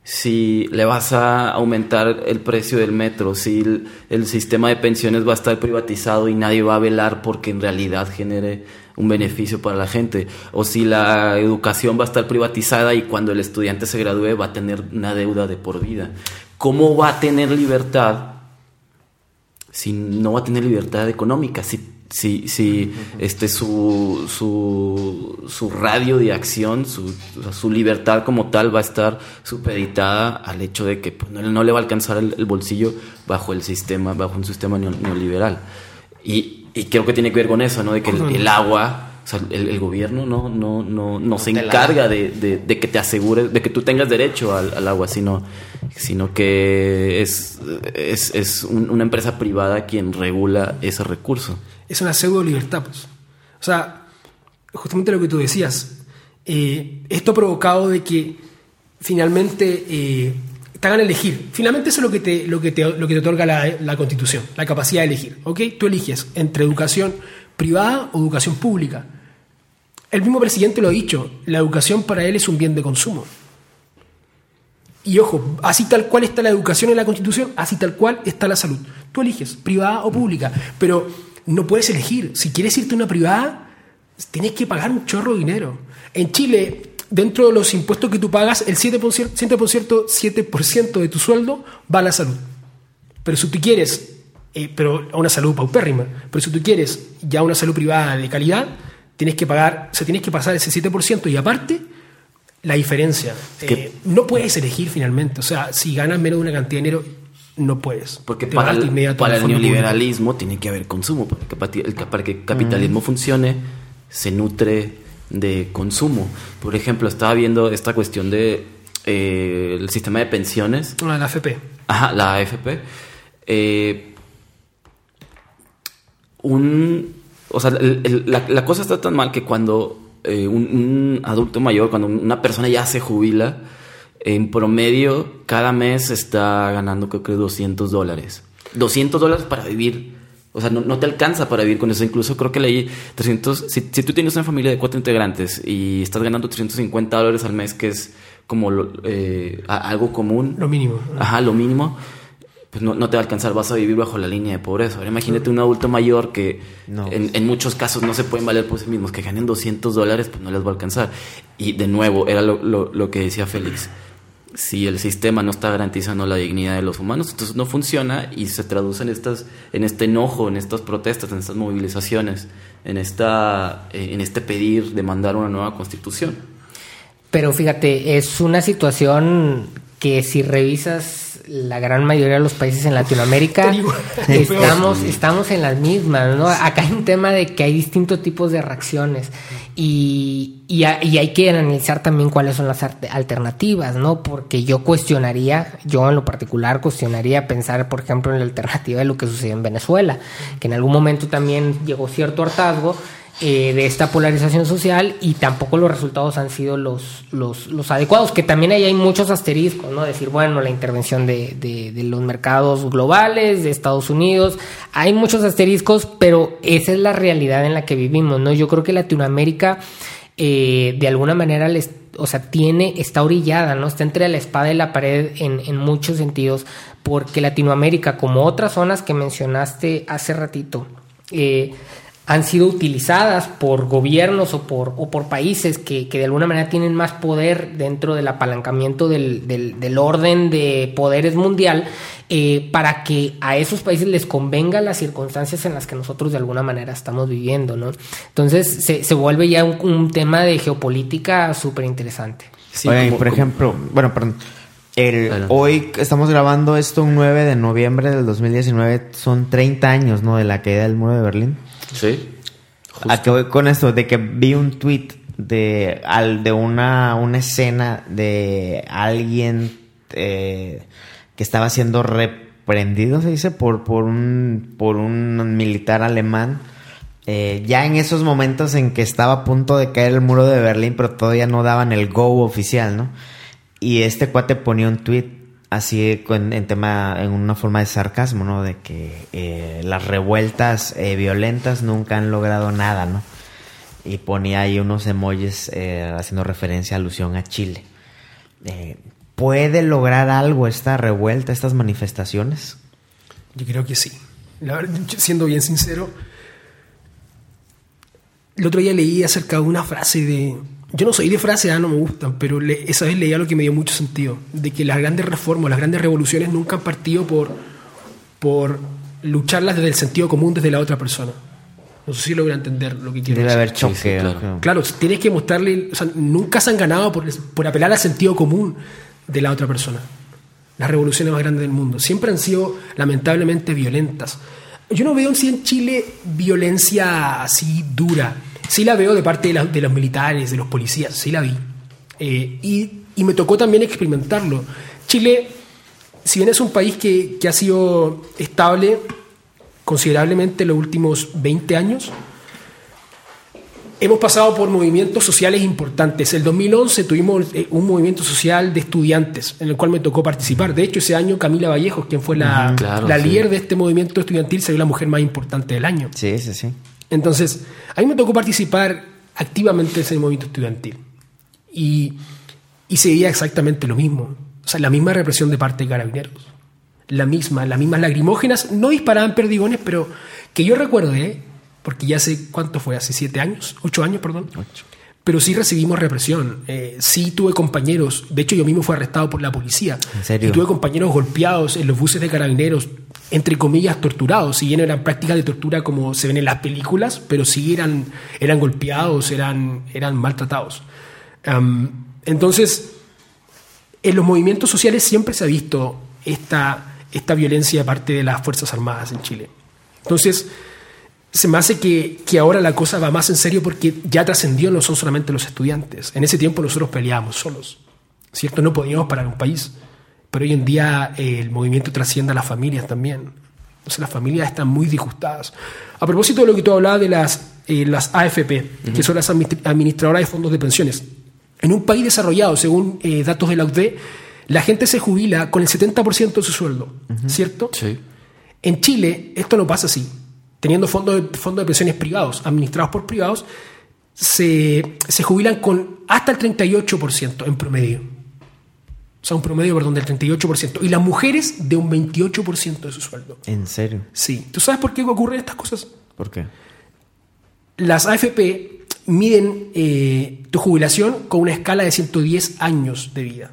si le vas a aumentar el precio del metro, si el, sistema de pensiones va a estar privatizado y nadie va a velar porque en realidad genere un beneficio para la gente, o si la educación va a estar privatizada y cuando el estudiante se gradúe va a tener una deuda de por vida. ¿Cómo va a tener libertad si no va a tener libertad económica? Si, si, si este, su, su, su radio de acción, su, su, libertad como tal va a estar supeditada al hecho de que pues, no, le va a alcanzar el, bolsillo bajo el sistema, bajo un sistema neoliberal. Y, y, creo que tiene que ver con eso, ¿no? De que el, agua... O sea, el, gobierno no, no, no, no se encarga de, de, que te asegures, de que tú tengas derecho al, al agua, sino, sino que es, es, es una empresa privada quien regula ese recurso es una pseudo libertad. Pues. O sea, justamente lo que tú decías, eh, esto ha provocado de que finalmente eh, te hagan elegir. Finalmente eso es lo que te, lo que te, lo que te otorga la, constitución, la capacidad de elegir. ¿ok? Tú eliges entre educación privada o educación pública. El mismo presidente lo ha dicho, la educación para él es un bien de consumo. Y ojo, así tal cual está la educación en la Constitución, así tal cual está la salud. Tú eliges, privada o pública. Pero no puedes elegir. Si quieres irte a una privada, tienes que pagar un chorro de dinero. En Chile, dentro de los impuestos que tú pagas, el 7%, 7%, de tu sueldo va a la salud. Pero si tú quieres, eh, pero a una salud paupérrima, pero si tú quieres ya una salud privada de calidad, tienes que pagar, o sea, tienes que pasar ese 7% y aparte la diferencia. Eh, no puedes elegir finalmente. O sea, si ganas menos de una cantidad de dinero, no puedes. Porque para el, neoliberalismo tiene que haber consumo. Para que, el, capitalismo mm. funcione, se nutre de consumo. Por ejemplo, estaba viendo esta cuestión de eh, el sistema de pensiones. La, la AFP. Ajá, la AFP. Eh, un, o sea, la, cosa está tan mal que cuando eh, un adulto mayor, cuando una persona ya se jubila, en promedio, cada mes está ganando creo que 200 dólares. 200 dólares para vivir. O sea, no, te alcanza para vivir con eso. Incluso creo que leí 300... Si, tú tienes una familia de cuatro integrantes y estás ganando 350 dólares al mes, que es como eh, algo común. Lo mínimo. Ajá, lo mínimo. Pues no, te va a alcanzar, vas a vivir bajo la línea de pobreza. Ahora imagínate un adulto mayor que en, muchos casos no se pueden valer por sí mismos, que ganen 200 dólares, pues no les va a alcanzar. Y de nuevo, era lo, lo que decía Félix si el sistema no está garantizando la dignidad de los humanos, entonces no funciona y se traduce en, estas, en este enojo, en estas protestas, en estas movilizaciones, en, esta, eh, en este pedir, demandar una nueva constitución. Pero fíjate, es una situación que si revisas la gran mayoría de los países en Latinoamérica estamos, estamos en las mismas, ¿no? Acá hay un tema de que hay distintos tipos de reacciones y, y, hay que analizar también cuáles son las alternativas, ¿no? Porque yo cuestionaría, yo en lo particular cuestionaría pensar, por ejemplo, en la alternativa de lo que sucedió en Venezuela, que en algún momento también llegó cierto hartazgo eh, de esta polarización social y tampoco los resultados han sido los, los, adecuados, que también ahí hay muchos asteriscos, ¿no? Decir, bueno, la intervención de, de, los mercados globales, de Estados Unidos, hay muchos asteriscos, pero esa es la realidad en la que vivimos, ¿no? Yo creo que Latinoamérica, eh, de alguna manera, les, o sea, tiene, está orillada, ¿no? Está entre la espada y la pared en, en muchos sentidos, porque Latinoamérica, como otras zonas que mencionaste hace ratito, eh, han sido utilizadas por gobiernos o por, o por países que, de alguna manera tienen más poder dentro del apalancamiento del, del, orden de poderes mundial eh, para que a esos países les convenga las circunstancias en las que nosotros de alguna manera estamos viviendo, ¿no? Entonces se, se vuelve ya un, tema de geopolítica súper interesante. Sí, por ejemplo, bueno, perdón. El, hoy estamos grabando esto un 9 de noviembre del 2019, son 30 años, ¿no? De la caída del muro de Berlín. Sí. ¿A qué voy con esto? De que vi un tweet de, al, de una, una escena de alguien eh, que estaba siendo reprendido, se dice, por, por, un, por un militar alemán. Eh, ya en esos momentos en que estaba a punto de caer el muro de Berlín, pero todavía no daban el go oficial, ¿no? Y este cuate ponía un tweet así en, tema, en una forma de sarcasmo, ¿no? De que eh, las revueltas eh, violentas nunca han logrado nada, ¿no? Y ponía ahí unos emojis eh, haciendo referencia, alusión a Chile. ¿Puede lograr algo esta revuelta, estas manifestaciones? Yo creo que sí. siendo bien sincero, el otro día leí acerca de una frase de yo no soy de frase, ah, no me gustan, pero esa vez leía lo que me dio mucho sentido, de que las grandes reformas, las grandes revoluciones nunca han partido por, por lucharlas desde el sentido común desde la otra persona. No sé si logra entender lo que quiero Debe decir. haber choque. claro. Claro, tienes que mostrarle, o sea, nunca se han ganado por, por apelar al sentido común de la otra persona. Las revoluciones más grandes del mundo siempre han sido lamentablemente violentas. Yo no veo en sí en Chile violencia así dura. Sí la veo de parte de, la- de los militares, de los policías, sí la vi. Eh, y, y me tocó también experimentarlo. Chile, si bien es un país que, que ha sido estable considerablemente en los últimos 20 años, Hemos pasado por movimientos sociales importantes. El 2011 tuvimos eh, un movimiento social de estudiantes en el cual me tocó participar. De hecho, ese año Camila Vallejos, quien fue la, claro, la sí. líder de este movimiento estudiantil, se la mujer más importante del año. Sí, sí, sí. Entonces, a mí me tocó participar activamente en ese movimiento estudiantil. Y, y se veía exactamente lo mismo. O sea, la misma represión de parte de carabineros. La misma, las mismas lagrimógenas. No disparaban perdigones, pero que yo recuerde, porque ya sé cuánto fue, hace siete años, ocho años, perdón. Pero sí recibimos represión. Eh, sí tuve compañeros, de hecho yo mismo fui arrestado por la policía. ¿En serio? Y tuve compañeros golpeados en los buses de carabineros, entre comillas, torturados. Si bien no eran prácticas de tortura como se ven en las películas, pero sí eran, eran golpeados, eran, eran maltratados. Entonces, en los movimientos sociales siempre se ha visto esta, esta violencia de parte de las Fuerzas Armadas en Chile. Entonces, se me hace que, que ahora la cosa va más en serio porque ya trascendió, no son solamente los estudiantes. En ese tiempo nosotros peleábamos solos, ¿cierto? No podíamos parar un país. Pero hoy en día eh, el movimiento trasciende a las familias también. Entonces las familias están muy disgustadas. A propósito de lo que tú hablabas de las, eh, las AFP, que son las admi- administradoras de fondos de pensiones. En un país desarrollado, según eh, datos de la UD, la gente se jubila con el 70% de su sueldo, ¿cierto? Sí. En Chile esto no pasa así. Teniendo fondos de, fondos de pensiones privados, administrados por privados, se, se jubilan con hasta el 38% en promedio. O sea, un promedio, perdón, del 38%. Y las mujeres de un 28% de su sueldo. ¿En serio? Sí. ¿Tú sabes por qué ocurren estas cosas? ¿Por qué? Las AFP miden eh, tu jubilación con una escala de 110 años de vida.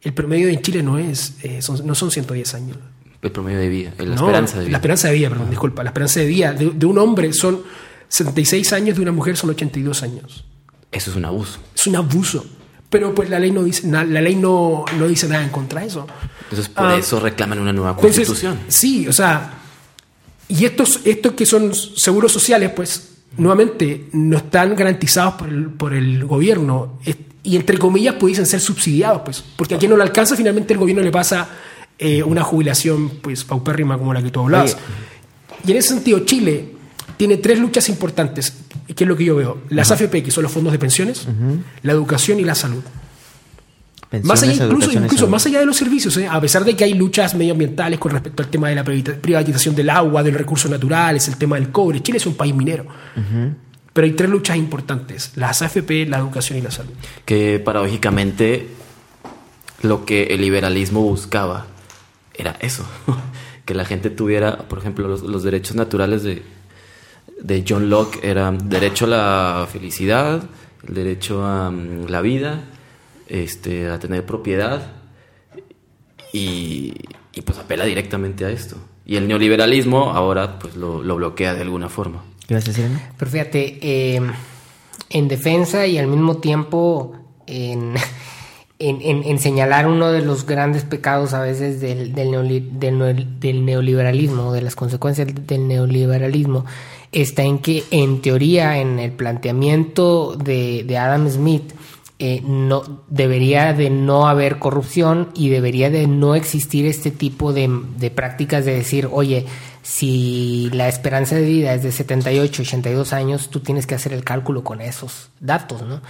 El promedio en Chile no es, eh, son- no son 110 años. El promedio de vida, la No, esperanza de vida. La esperanza de vida, perdón, disculpa. La esperanza de vida de, de un hombre son 76 años, de una mujer son 82 años. Eso es un abuso. Es un abuso. Pero pues la ley no dice, na- la ley no, no dice nada en contra de eso. Entonces, por Ah, eso reclaman una nueva Entonces, constitución. sí, o sea, y estos, estos que son seguros sociales, pues, nuevamente, no están garantizados por el, por el gobierno. Y entre comillas pudiesen ser subsidiados, pues, porque a quien no le alcanza, finalmente el gobierno le pasa eh, una jubilación, pues, paupérrima como la que tú hablabas. Y en ese sentido, Chile tiene tres luchas importantes, que es lo que yo veo. Las AFP, que son los fondos de pensiones, la educación y la salud. Más allá, incluso, incluso más allá de los servicios, ¿eh? a pesar de que hay luchas medioambientales con respecto al tema de la privati- privatización del agua, de los recursos naturales, el tema del cobre, Chile es un país minero. Pero hay tres luchas importantes, las AFP, la educación y la salud. Que paradójicamente lo que el liberalismo buscaba era eso. que la gente tuviera, por ejemplo, los, los derechos naturales de, de John Locke eran derecho a la felicidad, el derecho a mm, la vida, este, a tener propiedad y, y, pues apela directamente a esto. Y el neoliberalismo ahora pues lo, lo bloquea de alguna forma. ¿Qué vas a decir? Ana? Pero fíjate, eh, en defensa y al mismo tiempo en, en, en- en señalar uno de los grandes pecados a veces del, del, neoli- del del neoliberalismo, de las consecuencias del neoliberalismo, está en que en teoría, en el planteamiento de, de Adam Smith, eh, no debería de no haber corrupción y debería de no existir este tipo de, de prácticas de decir, oye, si la esperanza de vida es de 78, 82 años, tú tienes que hacer el cálculo con esos datos, ¿no?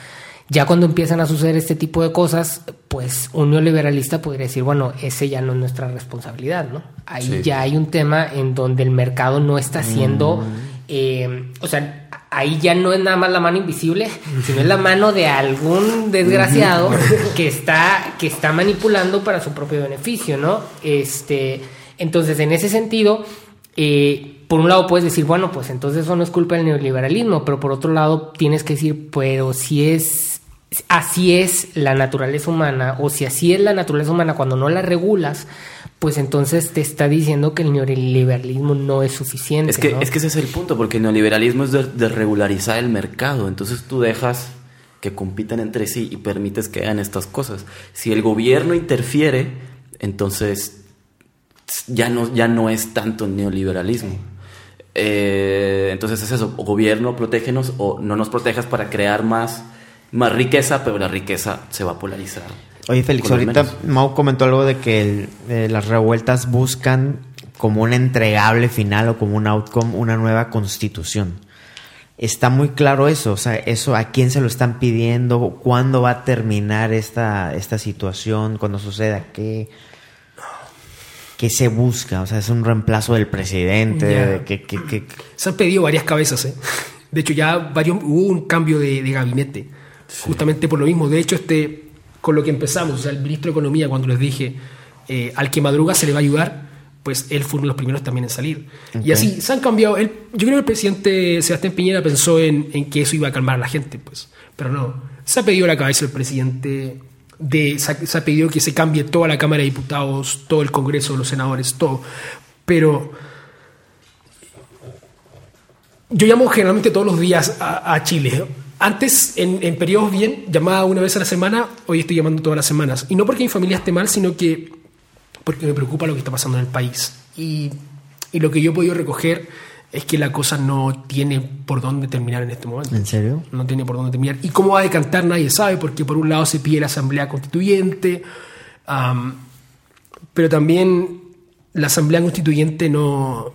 Ya cuando empiezan a suceder este tipo de cosas, pues un neoliberalista podría decir, bueno, ese ya no es nuestra responsabilidad, ¿no? Ahí Sí. ya hay un tema en donde el mercado no está haciendo, eh, o sea, ahí ya no es nada más la mano invisible, sino es la mano de algún desgraciado que está, que está manipulando para su propio beneficio, ¿no? Este, entonces, en ese sentido, eh, por un lado puedes decir, bueno, pues entonces eso no es culpa del neoliberalismo, pero por otro lado tienes que decir, pero si es así es la naturaleza humana, o si así es la naturaleza humana cuando no la regulas, pues entonces te está diciendo que el neoliberalismo no es suficiente. Es que, ¿no? es que ese es el punto, porque el neoliberalismo es de, de, regularizar el mercado. Entonces tú dejas que compitan entre sí y permites que hagan estas cosas. Si el gobierno interfiere, entonces ya no, ya no es tanto neoliberalismo. Eh, entonces es eso, o gobierno, protégenos o no nos protejas para crear más, más riqueza, pero la riqueza se va a polarizar. Oye, Félix, ahorita Mau comentó algo de que el, eh, las revueltas buscan como un entregable final o como un outcome una nueva constitución. Está muy claro eso, o sea, eso a quién se lo están pidiendo, cuándo va a terminar esta, esta situación, cuándo suceda, qué, qué se busca, o sea, es un reemplazo del presidente, Ya. que, que- que- Se han pedido varias cabezas, ¿eh? De hecho, ya varios, hubo un cambio de, de gabinete, justamente por lo mismo. De hecho, este, con lo que empezamos, o sea, el ministro de Economía, cuando les dije, eh, al que madruga se le va a ayudar, pues él fue uno de los primeros también en salir. Y así, se han cambiado. Él, yo creo que el presidente Sebastián Piñera pensó en, en que eso iba a calmar a la gente, pues. Pero no, se ha pedido la cabeza del presidente, de, se, ha, se ha pedido que se cambie toda la Cámara de Diputados, todo el Congreso, los senadores, todo. Pero yo llamo generalmente todos los días a, a Chile. Antes, en, en periodos bien, llamaba una vez a la semana, hoy estoy llamando todas las semanas. Y no porque mi familia esté mal, sino que porque me preocupa lo que está pasando en el país. Y, y lo que yo he podido recoger es que la cosa no tiene por dónde terminar en este momento. ¿En serio? No tiene por dónde terminar. Y cómo va a decantar nadie sabe, porque por un lado se pide la Asamblea Constituyente, pero también la Asamblea Constituyente no...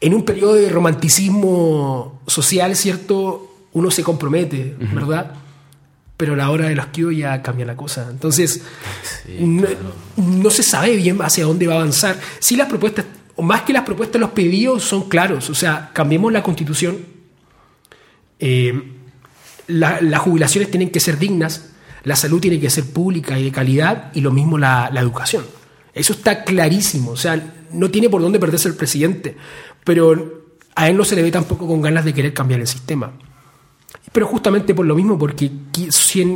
En un periodo de romanticismo social, ¿cierto? Uno se compromete, ¿verdad? Pero a la hora de los que ya cambia la cosa. Entonces, no, no se sabe bien hacia dónde va a avanzar. Sí, las propuestas, o más que las propuestas, los pedidos son claros. O sea, cambiemos la constitución. Eh, la- las jubilaciones tienen que ser dignas, la salud tiene que ser pública y de calidad, y lo mismo la, la educación. Eso está clarísimo. O sea, no tiene por dónde perderse el presidente, pero a él no se le ve tampoco con ganas de querer cambiar el sistema. Pero justamente por lo mismo, porque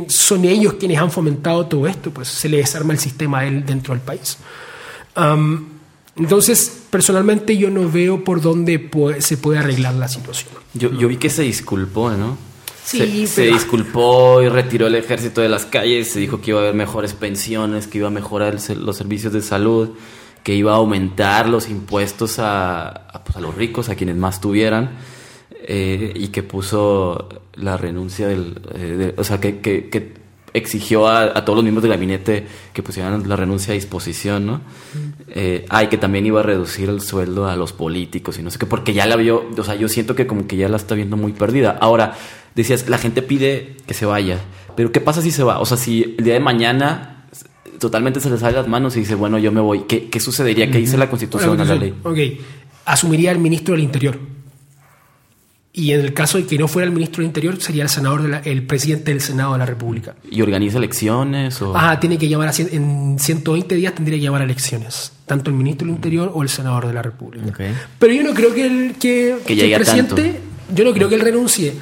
son ellos quienes han fomentado todo esto, pues se le desarma el sistema dentro del país. Am, entonces, personalmente yo no veo por dónde se puede arreglar la situación. Yo, yo vi que se disculpó, ¿no? Sí, se, se disculpó y retiró el ejército de las calles, se dijo que iba a haber mejores pensiones, que iba a mejorar el se- los servicios de salud, que iba a aumentar los impuestos a, a, pues, a los ricos, a quienes más tuvieran, eh, y que puso la renuncia del... eh, de- o sea, que, que- que exigió a, a todos los miembros del gabinete que pusieran la renuncia a disposición, ¿no? Eh, ah, y que también iba a reducir el sueldo a los políticos y no sé qué, porque ya la vio, o sea, yo siento que como que ya la está viendo muy perdida. Ahora, decías, la gente pide que se vaya, pero ¿qué pasa si se va? O sea, si el día de mañana totalmente se le sale las manos y dice, bueno, yo me voy, ¿qué, qué sucedería? ¿Qué dice la constitución a la ley? Ok, asumiría el ministro del Interior. Y en el caso de que no fuera el ministro del Interior, sería el senador de la- el presidente del Senado de la República. ¿Y organiza elecciones? O... Ah, tiene que llamar a, cien- en 120 días tendría que llamar a elecciones, tanto el ministro del Interior o el senador de la República. Pero yo no creo que el, que, Que que el presidente, yo no creo que él renuncie.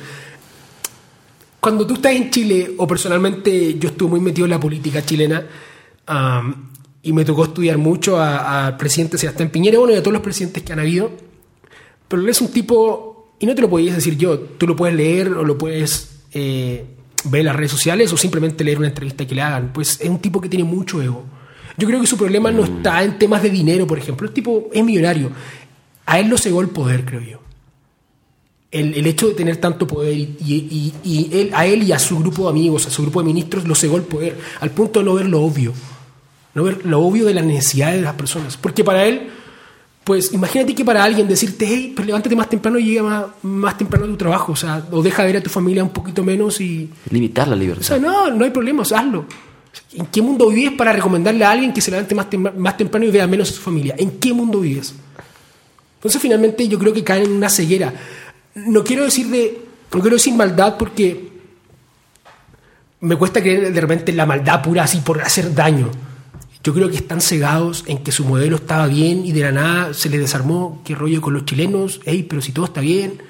Cuando tú estás en Chile, o personalmente yo estuve muy metido en la política chilena, am, y me tocó estudiar mucho a- al presidente Sebastián Piñera, bueno, y a todos los presidentes que han habido, pero él es un tipo, y no te lo podías decir yo, tú lo puedes leer o lo puedes eh, ver en las redes sociales o simplemente leer una entrevista que le hagan, pues es un tipo que tiene mucho ego. Yo creo que su problema no está en temas de dinero, por ejemplo, el tipo es millonario. A él lo cegó el poder, creo yo. El, el hecho de tener tanto poder y, y- y- y él, a él y a su grupo de amigos, a su grupo de ministros, lo cegó el poder, al punto de no ver lo obvio, no ver lo obvio de las necesidades de las personas. Porque para él, pues imagínate que para alguien decirte, hey, pues levántate más temprano y llega más, más temprano a tu trabajo, o sea, o deja ver a tu familia un poquito menos y... Limitar la O libertad. sea, no, no hay problema, o sea, hazlo. ¿En qué mundo vives para recomendarle a alguien que se levante más, tem- más temprano y vea menos a su familia? ¿En qué mundo vives? Entonces, finalmente, yo creo que caen en una ceguera. No quiero decir de. No quiero decir maldad porque. Me cuesta creer de repente en la maldad pura así por hacer daño. Yo creo que están cegados en que su modelo estaba bien y de la nada se les desarmó. ¿Qué rollo con los chilenos? Ey, pero si todo está bien.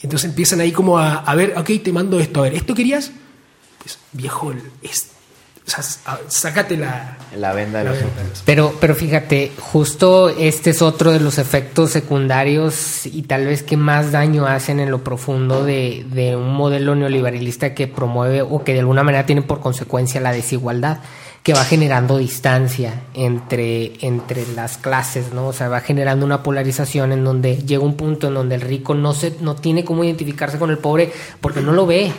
Entonces empiezan ahí como a, a ver, ok, te mando esto. A ver, ¿esto querías? Pues, viejo, es, o sea, sácate la, la venda de los ojos. Pero, pero fíjate, justo este es otro de los efectos secundarios y tal vez que más daño hacen en lo profundo de, de un modelo neoliberalista que promueve o que de alguna manera tiene por consecuencia la desigualdad que va generando distancia entre, entre las clases, ¿no? O sea, va generando una polarización en donde llega un punto en donde el rico no se, no tiene cómo identificarse con el pobre porque no lo ve,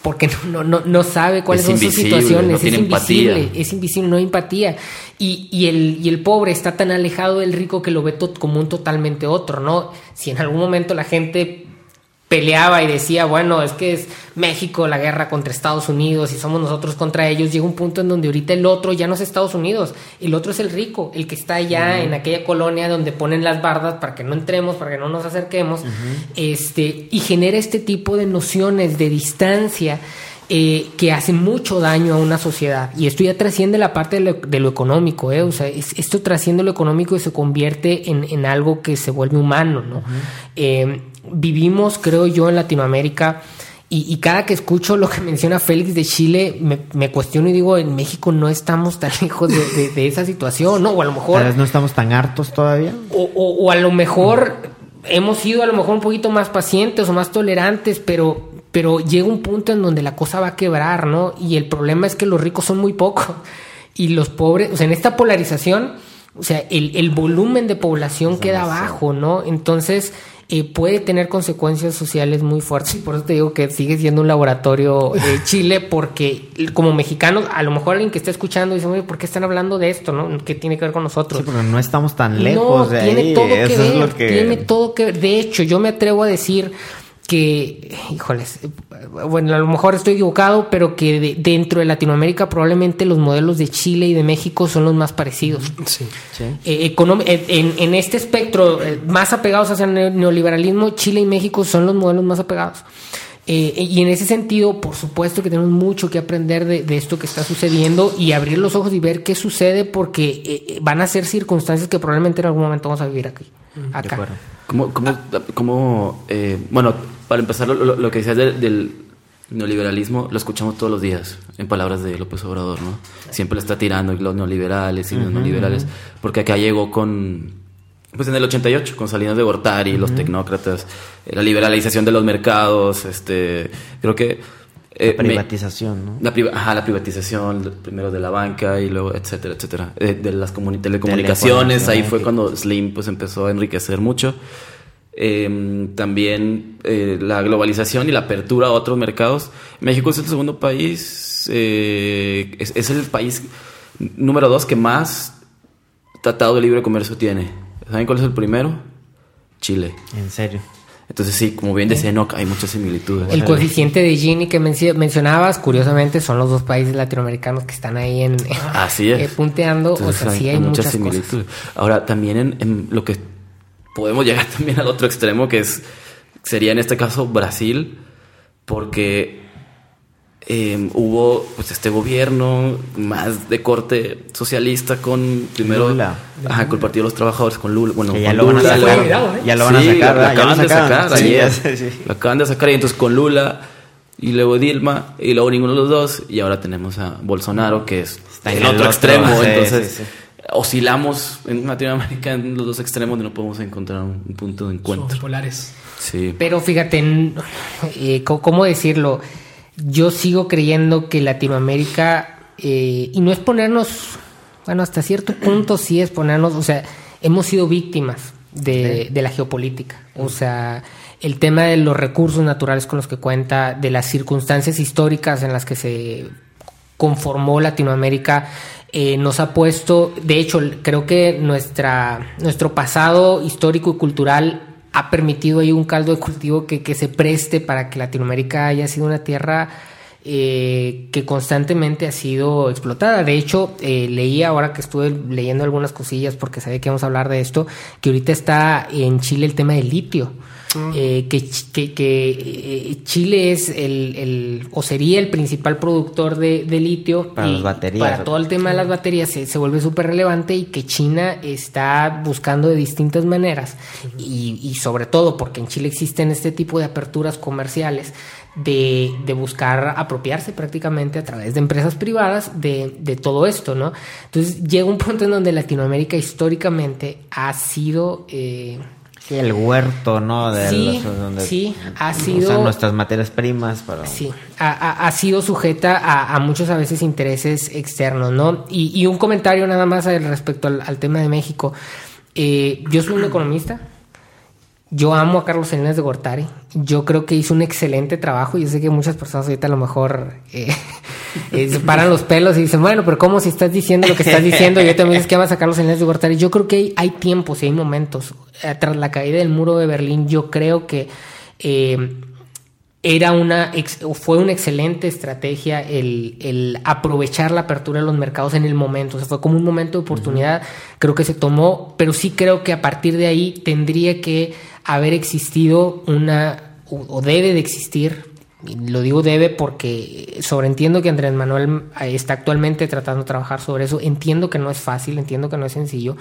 porque no, no, no sabe cuáles son sus situaciones, es invisible, es invisible, no hay empatía. Y, y, el, y el pobre está tan alejado del rico que lo ve como un totalmente otro, ¿no? Si en algún momento la gente peleaba y decía, bueno, es que es México la guerra contra Estados Unidos y somos nosotros contra ellos, llega un punto en donde ahorita el otro ya no es Estados Unidos, el otro es el rico, el que está allá en aquella colonia donde ponen las bardas para que no entremos, para que no nos acerquemos, este, y genera este tipo de nociones de distancia. Eh, que hacen mucho daño a una sociedad. Y esto ya trasciende la parte de lo, económico, ¿eh? O sea, esto trasciende lo económico y se convierte en, algo que se vuelve humano, ¿no? Vivimos, creo yo, en Latinoamérica. Y, cada que escucho lo que menciona Félix de Chile, me, cuestiono y digo, en México no estamos tan lejos de, esa situación, ¿no? O a lo mejor... no estamos tan hartos todavía. O, a lo mejor hemos sido a lo mejor un poquito más pacientes o más tolerantes, pero, pero llega un punto en donde la cosa va a quebrar, ¿no? Y el problema es que los ricos son muy pocos y los pobres, o sea, en esta polarización, o sea, el, el volumen de población queda bajo, ¿no? Entonces eh, puede tener consecuencias sociales muy fuertes. Y por eso te digo que sigue siendo un laboratorio de Chile, porque como mexicanos, a lo mejor alguien que está escuchando dice, ¿por qué están hablando de esto? ¿no? ¿Qué tiene que ver con nosotros? Sí, pero no estamos tan lejos de tiene ahí. Todo que ver, Tiene todo que ver. De hecho, yo me atrevo a decir que, híjoles, bueno, a lo mejor estoy equivocado, pero que dentro de Latinoamérica probablemente los modelos de Chile y de México son los más parecidos. Sí. Eh, eh, en, este espectro eh, más apegados hacia el neoliberalismo, Chile y México son los modelos más apegados. y en ese sentido, por supuesto que tenemos mucho que aprender de, esto que está sucediendo y abrir los ojos y ver qué sucede porque van a ser circunstancias que probablemente en algún momento vamos a vivir aquí. Acá. ¿Cómo, cómo, cómo bueno, para empezar, lo, que decías del, neoliberalismo lo escuchamos todos los días, en palabras de López Obrador, ¿no? Siempre le está tirando los neoliberales y los neoliberales, porque acá llegó con, pues en el 88, con Salinas de Gortari, los tecnócratas, la liberalización de los mercados, este, creo que... Eh, la privatización, ¿no? La, ajá, la privatización, primero de la banca y luego, etcétera, etcétera. Eh, de las telecomunicaciones, ahí fue cuando Slim pues empezó a enriquecer mucho. Em, también eh, la globalización y la apertura a otros mercados. México es el segundo país, eh, es, el país número dos que más tratado de libre comercio tiene. ¿Saben cuál es el primero? Chile. ¿En serio? Entonces sí, como bien decía Enoch, hay muchas similitudes. El coeficiente de Gini que mencionabas, curiosamente, son los dos países latinoamericanos que están ahí en, Así es. Eh, punteando. o sea, sí hay, muchas, similitudes. Ahora, también en, lo que podemos llegar también al otro extremo, que es sería en este caso Brasil, porque em, hubo pues este gobierno más de corte socialista con primero Lula. Ajá, con el Partido de los Trabajadores, con Lula. Bueno, ya, lo van a sacar, ya lo van a sacar. Lo acaban de sacar. Lo acaban de sacar y entonces con Lula y luego Dilma y luego ninguno de los dos y ahora tenemos a Bolsonaro que es Está en el otro, extremo. entonces oscilamos en Latinoamérica en los dos extremos donde no podemos encontrar un, punto de encuentro. Son polares. Sí. Pero fíjate, eh, ¿cómo decirlo? Yo sigo creyendo que Latinoamérica, eh, y no es ponernos, bueno, hasta cierto punto sí es ponernos, o sea, hemos sido víctimas de, de la geopolítica. O sea, el tema de los recursos naturales con los que cuenta, de las circunstancias históricas en las que se conformó Latinoamérica, eh, nos ha puesto, de hecho, creo que nuestra, nuestro pasado histórico y cultural ha permitido ahí un caldo de cultivo que, se preste para que Latinoamérica haya sido una tierra eh, que constantemente ha sido explotada. De hecho, eh, leí ahora que estuve leyendo algunas cosillas porque sabía que íbamos a hablar de esto, que ahorita está en Chile el tema del litio. Eh, que, que, eh, Chile es el, o sería el principal productor de, litio para las baterías. Para todo el tema de las baterías se, vuelve súper relevante y que China está buscando de distintas maneras y, y, sobre todo porque en Chile existen este tipo de aperturas comerciales de, buscar apropiarse prácticamente a través de empresas privadas de, todo esto, ¿no? Entonces llega un punto en donde Latinoamérica históricamente ha sido... Eh, el huerto, ¿no? De sí, sí, ha sido... Usan nuestras materias primas para... Sí, ha, sido sujeta a, muchos a veces intereses externos, ¿no? Y, un comentario nada más respecto al, tema de México. Eh, yo soy un economista, yo amo a Carlos Salinas de Gortari. Yo creo que hizo un excelente trabajo. Yo sé que muchas personas ahorita a lo mejor eh, eh, se paran los pelos y dicen, bueno, pero ¿cómo si estás diciendo lo que estás diciendo? Yo también dices que amas a Carlos Salinas de Gortari. Yo creo que hay, tiempos y hay momentos. Eh, tras la caída del muro de Berlín, yo creo que era una fue una excelente estrategia el, aprovechar la apertura de los mercados en el momento. O sea, fue como un momento de oportunidad. Creo que se tomó, pero sí creo que a partir de ahí tendría que haber existido una, o, debe de existir, lo digo debe porque sobreentiendo que Andrés Manuel está actualmente tratando de trabajar sobre eso, entiendo que no es fácil, entiendo que no es sencillo,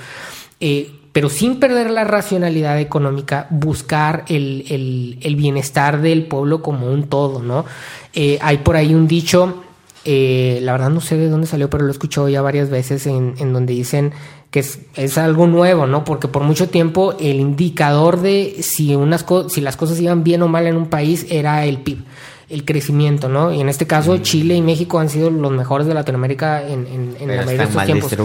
eh, pero sin perder la racionalidad económica, buscar el, bienestar del pueblo como un todo, ¿no? Eh, hay por ahí un dicho, eh, la verdad no sé de dónde salió, pero lo he escuchado ya varias veces en, en donde dicen que es, algo nuevo, ¿no? Porque por mucho tiempo el indicador de si, unas si las cosas iban bien o mal en un país era el PIB, el crecimiento, ¿no? Y en este caso mm. Chile y México han sido los mejores de Latinoamérica en, en, la mayoría de estos tiempos.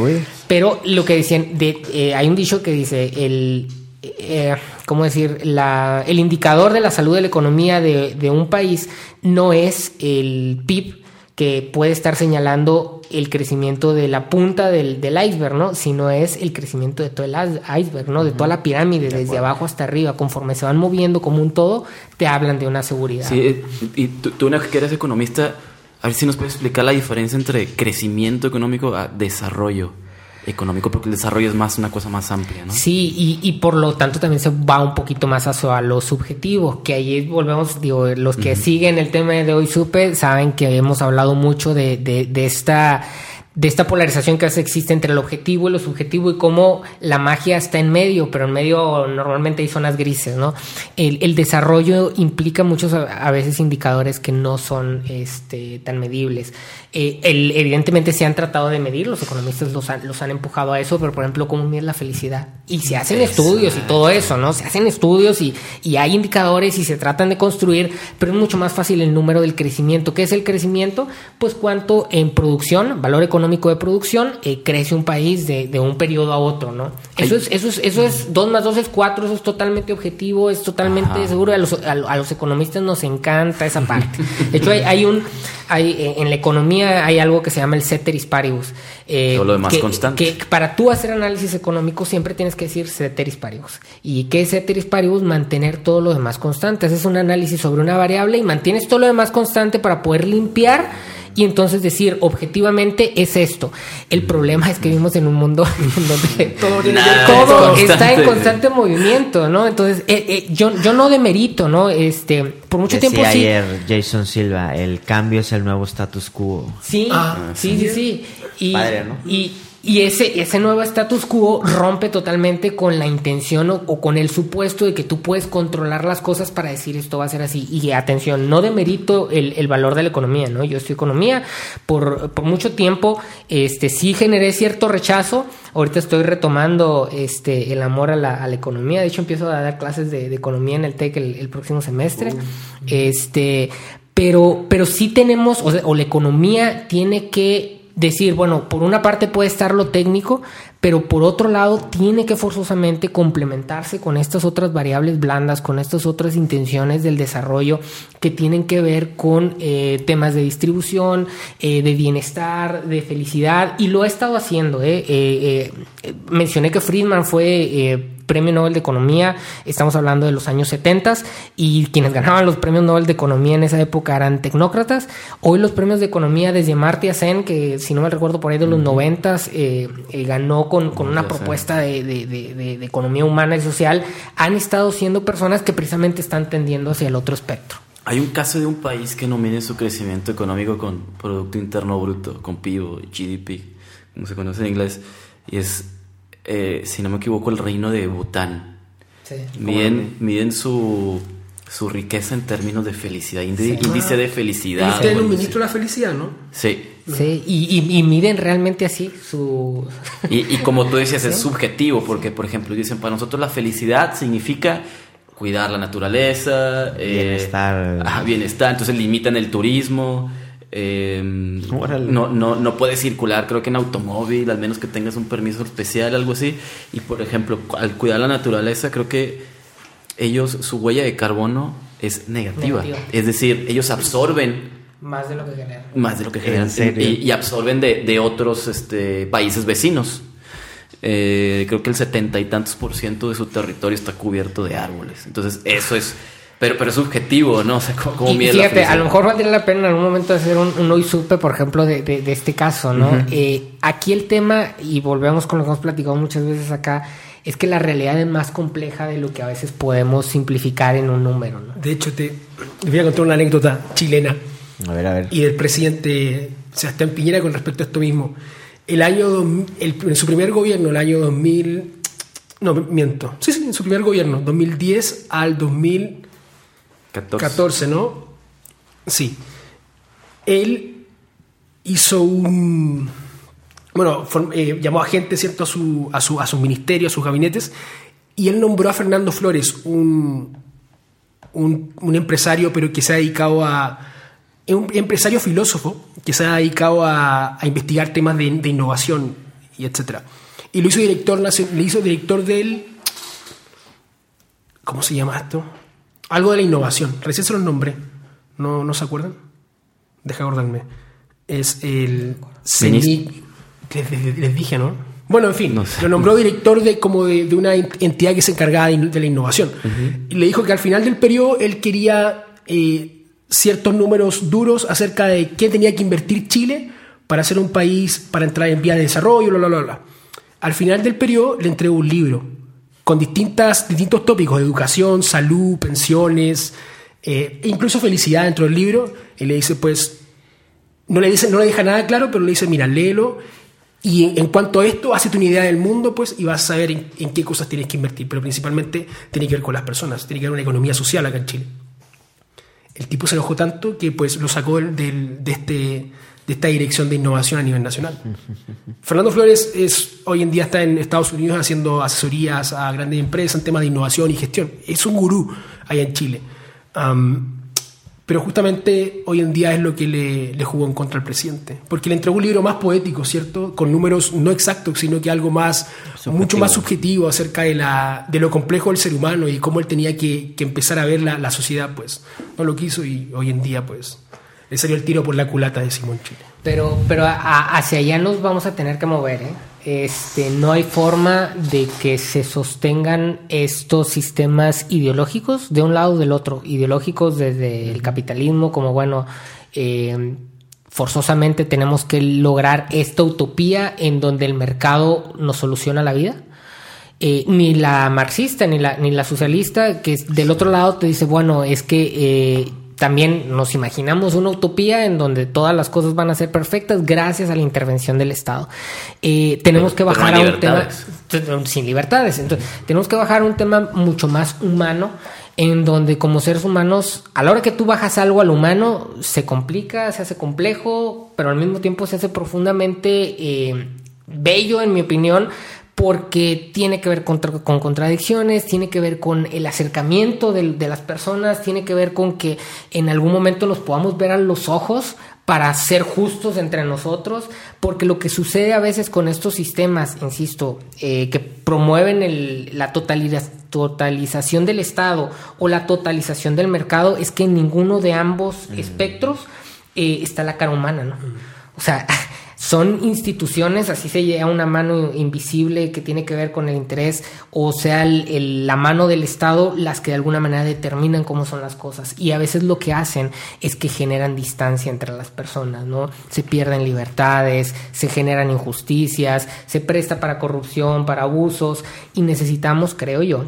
Pero lo que decían, de, eh, hay un dicho que dice, el, eh, ¿cómo decir? La, el indicador de la salud de la economía de, de un país no es el PIB, que puede estar señalando el crecimiento de la punta del, iceberg, ¿no? Sino es el crecimiento de todo el iceberg, ¿no? De toda la pirámide, desde abajo hasta arriba. Conforme se van moviendo como un todo, te hablan de una seguridad. Sí, eh, y tú, tú que eres economista, a ver si nos puedes explicar la diferencia entre crecimiento económico a desarrollo económico, porque el desarrollo es más una cosa más amplia, ¿no? Sí, y, y por lo tanto también se va un poquito más a lo subjetivo, que ahí volvemos, digo, los que siguen el tema de hoy supe saben que hemos hablado mucho de, de, de esta de esta polarización que existe entre el objetivo y lo subjetivo y cómo la magia está en medio, pero en medio normalmente hay zonas grises, ¿no? El, desarrollo implica muchos a, veces indicadores que no son este, tan medibles. Eh, evidentemente se han tratado de medir, los economistas los han, los han empujado a eso, pero por ejemplo, ¿cómo medir la felicidad? Y se hacen estudios y todo eso, ¿no? Se hacen estudios y, y hay indicadores y se tratan de construir, pero es mucho más fácil el número del crecimiento. ¿Qué es el crecimiento? Pues cuánto en producción, valor económico, de producción, eh, crece un país de, un periodo a otro, ¿no? Eso es, eso es, eso es 2 más 2 es 4, eso es totalmente objetivo, es totalmente seguro. A los, a, los, economistas nos encanta esa parte. De hecho, hay, hay un, hay, eh, en la economía hay algo que se llama el ceteris paribus. Eh, lo demás constante. Que para tú hacer análisis económico siempre tienes que decir ceteris paribus. ¿Y qué es ceteris paribus? Mantener todo lo demás constante. Haces un análisis sobre una variable y mantienes todo lo demás constante para poder limpiar y entonces decir objetivamente es esto. El problema es que vivimos en un mundo donde todo, está en constante movimiento, ¿no? Entonces, eh, eh, yo, yo no demerito, ¿no? Este, por mucho tiempo sí. ayer Jason Silva, el cambio es el nuevo status quo. Sí, ah, sí, sí, sí, Y, y y ese, ese nuevo status quo rompe totalmente con la intención o, con el supuesto de que tú puedes controlar las cosas para decir esto va a ser así. Y atención, no demerito el, el valor de la economía, ¿no? Yo estoy economía, por, por mucho tiempo este, sí generé cierto rechazo. Ahorita estoy retomando este, el amor a la, a la economía. De hecho, empiezo a dar clases de, economía en el TEC el, próximo semestre. Este, pero, pero sí tenemos, o, o la economía tiene que decir, bueno, por una parte puede estar lo técnico, pero por otro lado tiene que forzosamente complementarse con estas otras variables blandas, con estas otras intenciones del desarrollo que tienen que ver con eh, temas de distribución, eh, de bienestar, de felicidad, y lo ha estado haciendo. Eh. mencioné que Friedman fue Premio Nobel de Economía, estamos hablando de los años 70 y quienes ganaban los premios Nobel de Economía en esa época eran tecnócratas. Hoy los premios de Economía desde Marty Sen, que si no me recuerdo por ahí de los 90 eh, ganó con, una propuesta de, economía humana y social, han estado siendo personas que precisamente están tendiendo hacia el otro espectro. Hay un caso de un país que no mide su crecimiento económico con Producto Interno Bruto, con PIB o GDP, como se conoce en inglés, y es eh, si no me equivoco, el reino de Bután. Sí. Miden, miden su, su riqueza en términos de felicidad, índice de felicidad. Usted es un ministro de la felicidad, ¿no? Sí. Sí, y, y, miden realmente así su... Y, como tú decías, es subjetivo, porque, por ejemplo, dicen, para nosotros la felicidad significa cuidar la naturaleza, eh, bienestar. bienestar, entonces limitan el turismo. Eh, no, no, no puedes circular, creo que en automóvil, al menos que tengas un permiso especial, algo así. Y por ejemplo, al cuidar la naturaleza, creo que ellos, su huella de carbono es negativa. Es decir, ellos absorben más de lo que generan. Más de lo que generan. Y, absorben de, de, otros este, países vecinos. Eh, creo que el setenta y tantos por ciento de su territorio está cubierto de árboles. Entonces, eso es. Pero, pero es subjetivo, ¿no? O sea, como fíjate, a lo mejor valdría la pena en algún momento hacer un, un hoy supe, por ejemplo, de, de, este caso, ¿no? Eh, aquí el tema, y volvemos con lo que hemos platicado muchas veces acá, es que la realidad es más compleja de lo que a veces podemos simplificar en un número, ¿no? De hecho, te voy a contar una anécdota chilena. A ver, a ver. Y del presidente Sebastián Piñera con respecto a esto mismo. El año, en su primer gobierno, el año 2000, no, miento, sí, sí, en su primer gobierno, 2010 al 2014, ¿no? Sí. Él hizo un, bueno, eh, llamó a gente, ¿cierto?, a su, a, su, a sus ministerios, a sus gabinetes, y él nombró a Fernando Flores, un, un, un empresario, pero que se ha dedicado a, un empresario filósofo que se ha dedicado a, investigar temas de, innovación y etcétera. Y lo hizo director, le hizo director del... ¿Cómo se llama esto? Algo de la innovación. Recién se lo nombré. ¿No, ¿No se acuerdan? Deja acordarme. Es el... CENIC... Les, dije, ¿no? Bueno, en fin, lo nombró director de, como de, una entidad que se encargaba de, la innovación. Y le dijo que al final del periodo él quería... Eh, ciertos números duros acerca de qué tenía que invertir Chile para ser un país, para entrar en vía de desarrollo, bla, bla, bla, Al final del periodo le entregó un libro con distintas, distintos tópicos educación, salud, pensiones, eh, incluso felicidad dentro del libro. Y le dice, pues, no le, dice, no le deja nada claro, pero le dice, mira, léelo. Y en, cuanto a esto, hazte una idea del mundo, pues, y vas a saber en, en qué cosas tienes que invertir. Pero principalmente tiene que ver con las personas, tiene que ver una economía social acá en Chile el tipo se enojó tanto que pues lo sacó de, este, de esta dirección de innovación a nivel nacional. Fernando Flores es, hoy en día está en Estados Unidos haciendo asesorías a grandes empresas en temas de innovación y gestión. Es un gurú allá en Chile. Pero justamente hoy en día es lo que le, jugó en contra al presidente. Porque le entregó un libro más poético, ¿cierto? Con números no exactos, sino que algo más, mucho más subjetivo acerca de, la, de lo complejo del ser humano y cómo él tenía que, empezar a ver la, sociedad, pues. No lo quiso y hoy en día, pues, le salió el tiro por la culata de Simón Chile. Pero, pero hacia allá nos vamos a tener que mover, ¿eh? Este, no hay forma de que se sostengan estos sistemas ideológicos de un lado o del otro, ideológicos desde el capitalismo, como bueno, eh, forzosamente tenemos que lograr esta utopía en donde el mercado nos soluciona la vida. Eh, ni la marxista ni la, ni la socialista, que del otro lado te dice, bueno, es que eh, también nos imaginamos una utopía en donde todas las cosas van a ser perfectas gracias a la intervención del Estado. Eh, tenemos que bajar a un tema sin libertades. Entonces, tenemos que bajar a un tema mucho más humano en donde como seres humanos, a la hora que tú bajas algo al humano, se complica, se hace complejo, pero al mismo tiempo se hace profundamente eh, bello, en mi opinión, porque tiene que ver con, contradicciones, tiene que ver con el acercamiento de, las personas, tiene que ver con que en algún momento nos podamos ver a los ojos para ser justos entre nosotros, porque lo que sucede a veces con estos sistemas, insisto, eh, que promueven la totalización del Estado o la totalización del mercado, es que en ninguno de ambos espectros eh, está la cara humana, ¿no? O sea, son instituciones, así se llega una mano invisible que tiene que ver con el interés, o sea, la mano del Estado, las que de alguna manera determinan cómo son las cosas. Y a veces lo que hacen es que generan distancia entre las personas, ¿no? Se pierden libertades, se generan injusticias, se presta para corrupción, para abusos, y necesitamos, creo yo,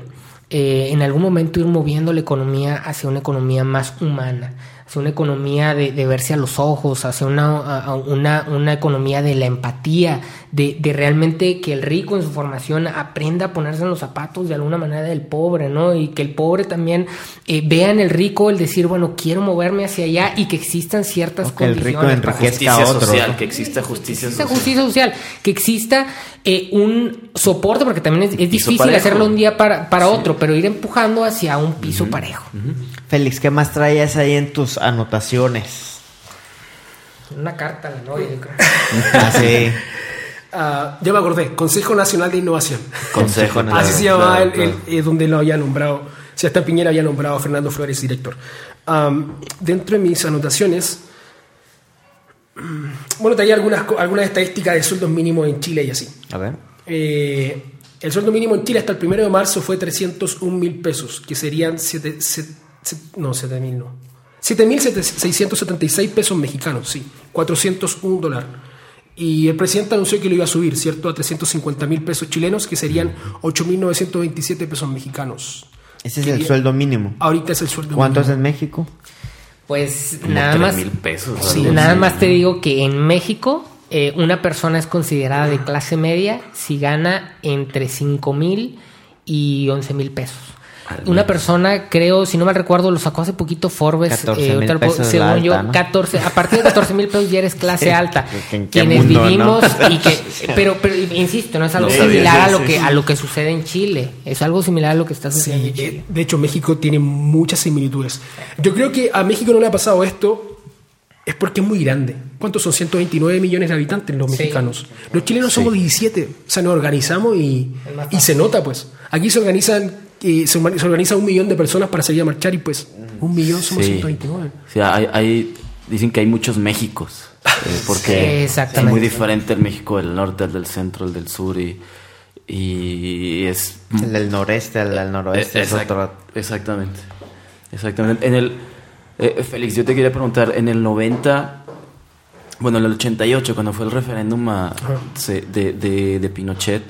eh, en algún momento ir moviendo la economía hacia una economía más humana hacia una economía de, verse a los ojos, hacia una, una, una economía de la empatía, de, de, realmente que el rico en su formación aprenda a ponerse en los zapatos de alguna manera del pobre, ¿no? Y que el pobre también eh, vea en el rico el decir, bueno, quiero moverme hacia allá y que existan ciertas condiciones. Que el rico enriquezca a otro. Social, que exista justicia social. justicia social, que exista eh, un soporte, porque también es, difícil hacerlo un día para, para otro, pero ir empujando hacia un piso parejo. Félix, ¿qué más traías ahí en tus anotaciones? Una carta la novia, ah, sí. Ah, ya me acordé, Consejo Nacional de Innovación. Consejo Nacional. Así se llamaba el, eh, donde lo había nombrado, si hasta Piñera había nombrado a Fernando Flores director. dentro de mis anotaciones, mm, bueno, traía algunas, algunas estadísticas de sueldos mínimos en Chile y así. A ver. Eh, el sueldo mínimo en Chile hasta el 1 de marzo fue 301 mil pesos, que serían 7, no, 7 mil no. 7.676 pesos mexicanos, sí, 401 dólares. Y el presidente anunció que lo iba a subir, ¿cierto? A 350 mil pesos chilenos, que serían 8.927 pesos mexicanos. Ese es el sueldo mínimo. Ahorita es el sueldo ¿Cuánto es en México? Pues nada más. mil pesos. Sí, nada más te digo que en México eh, una persona es considerada de clase media si gana entre 5 mil y 11 mil pesos. Una persona, creo, si no mal recuerdo, lo sacó hace poquito Forbes. 14 eh, pesos según yo, 14, a partir de 14 mil pesos ya eres clase alta. Quienes vivimos y que. Pero, pero, insisto, no es algo similar a lo que a lo que sucede en Chile. Es algo similar a lo que está sucediendo en Chile. Eh, de hecho, México tiene muchas similitudes. Yo creo que a México no le ha pasado esto es porque es muy grande. ¿Cuántos son? 129 millones de habitantes los mexicanos. Los chilenos somos 17. O sea, nos organizamos y, y se nota, pues. Aquí se organizan y se, organiza un millón de personas para salir a marchar y pues un millón somos 129. Sí, hay, dicen que hay muchos Méxicos. Eh, porque es muy diferente el México del norte, el del centro, el del sur y, y es... El del noreste, el del noroeste. es otro... Exactamente. Exactamente. En el eh, Félix, yo te quería preguntar, en el 90, bueno, en el 88, cuando fue el referéndum de, Pinochet,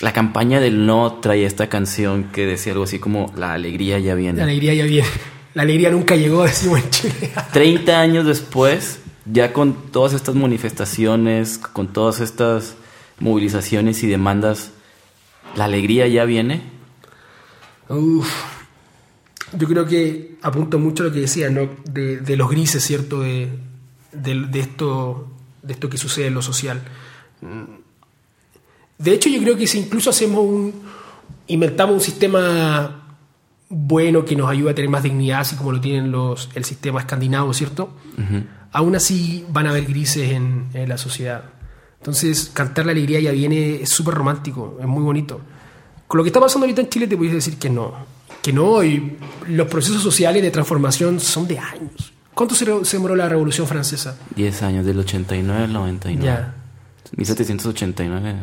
la campaña del no traía esta canción que decía algo así como La alegría ya viene. La alegría ya viene. La alegría nunca llegó, decimos en Chile. 30 años después, ya con todas estas manifestaciones, con todas estas movilizaciones y demandas, ¿la alegría ya viene? Uf, yo creo que apunta mucho a lo que decía, ¿no? de, los grises, ¿cierto? De, de, esto, de esto que sucede en lo social. De hecho, yo creo que si incluso hacemos un. inventamos un sistema bueno que nos ayude a tener más dignidad, así como lo tienen los, el sistema escandinavo, ¿cierto? Aún así van a haber grises en, en, la sociedad. Entonces, cantar la alegría ya viene, es súper romántico, es muy bonito. Con lo que está pasando ahorita en Chile, te puedes decir que no que no, y los procesos sociales de transformación son de años. ¿Cuánto se, demoró la Revolución Francesa? Diez años, del 89 al 99. Ya. 1789.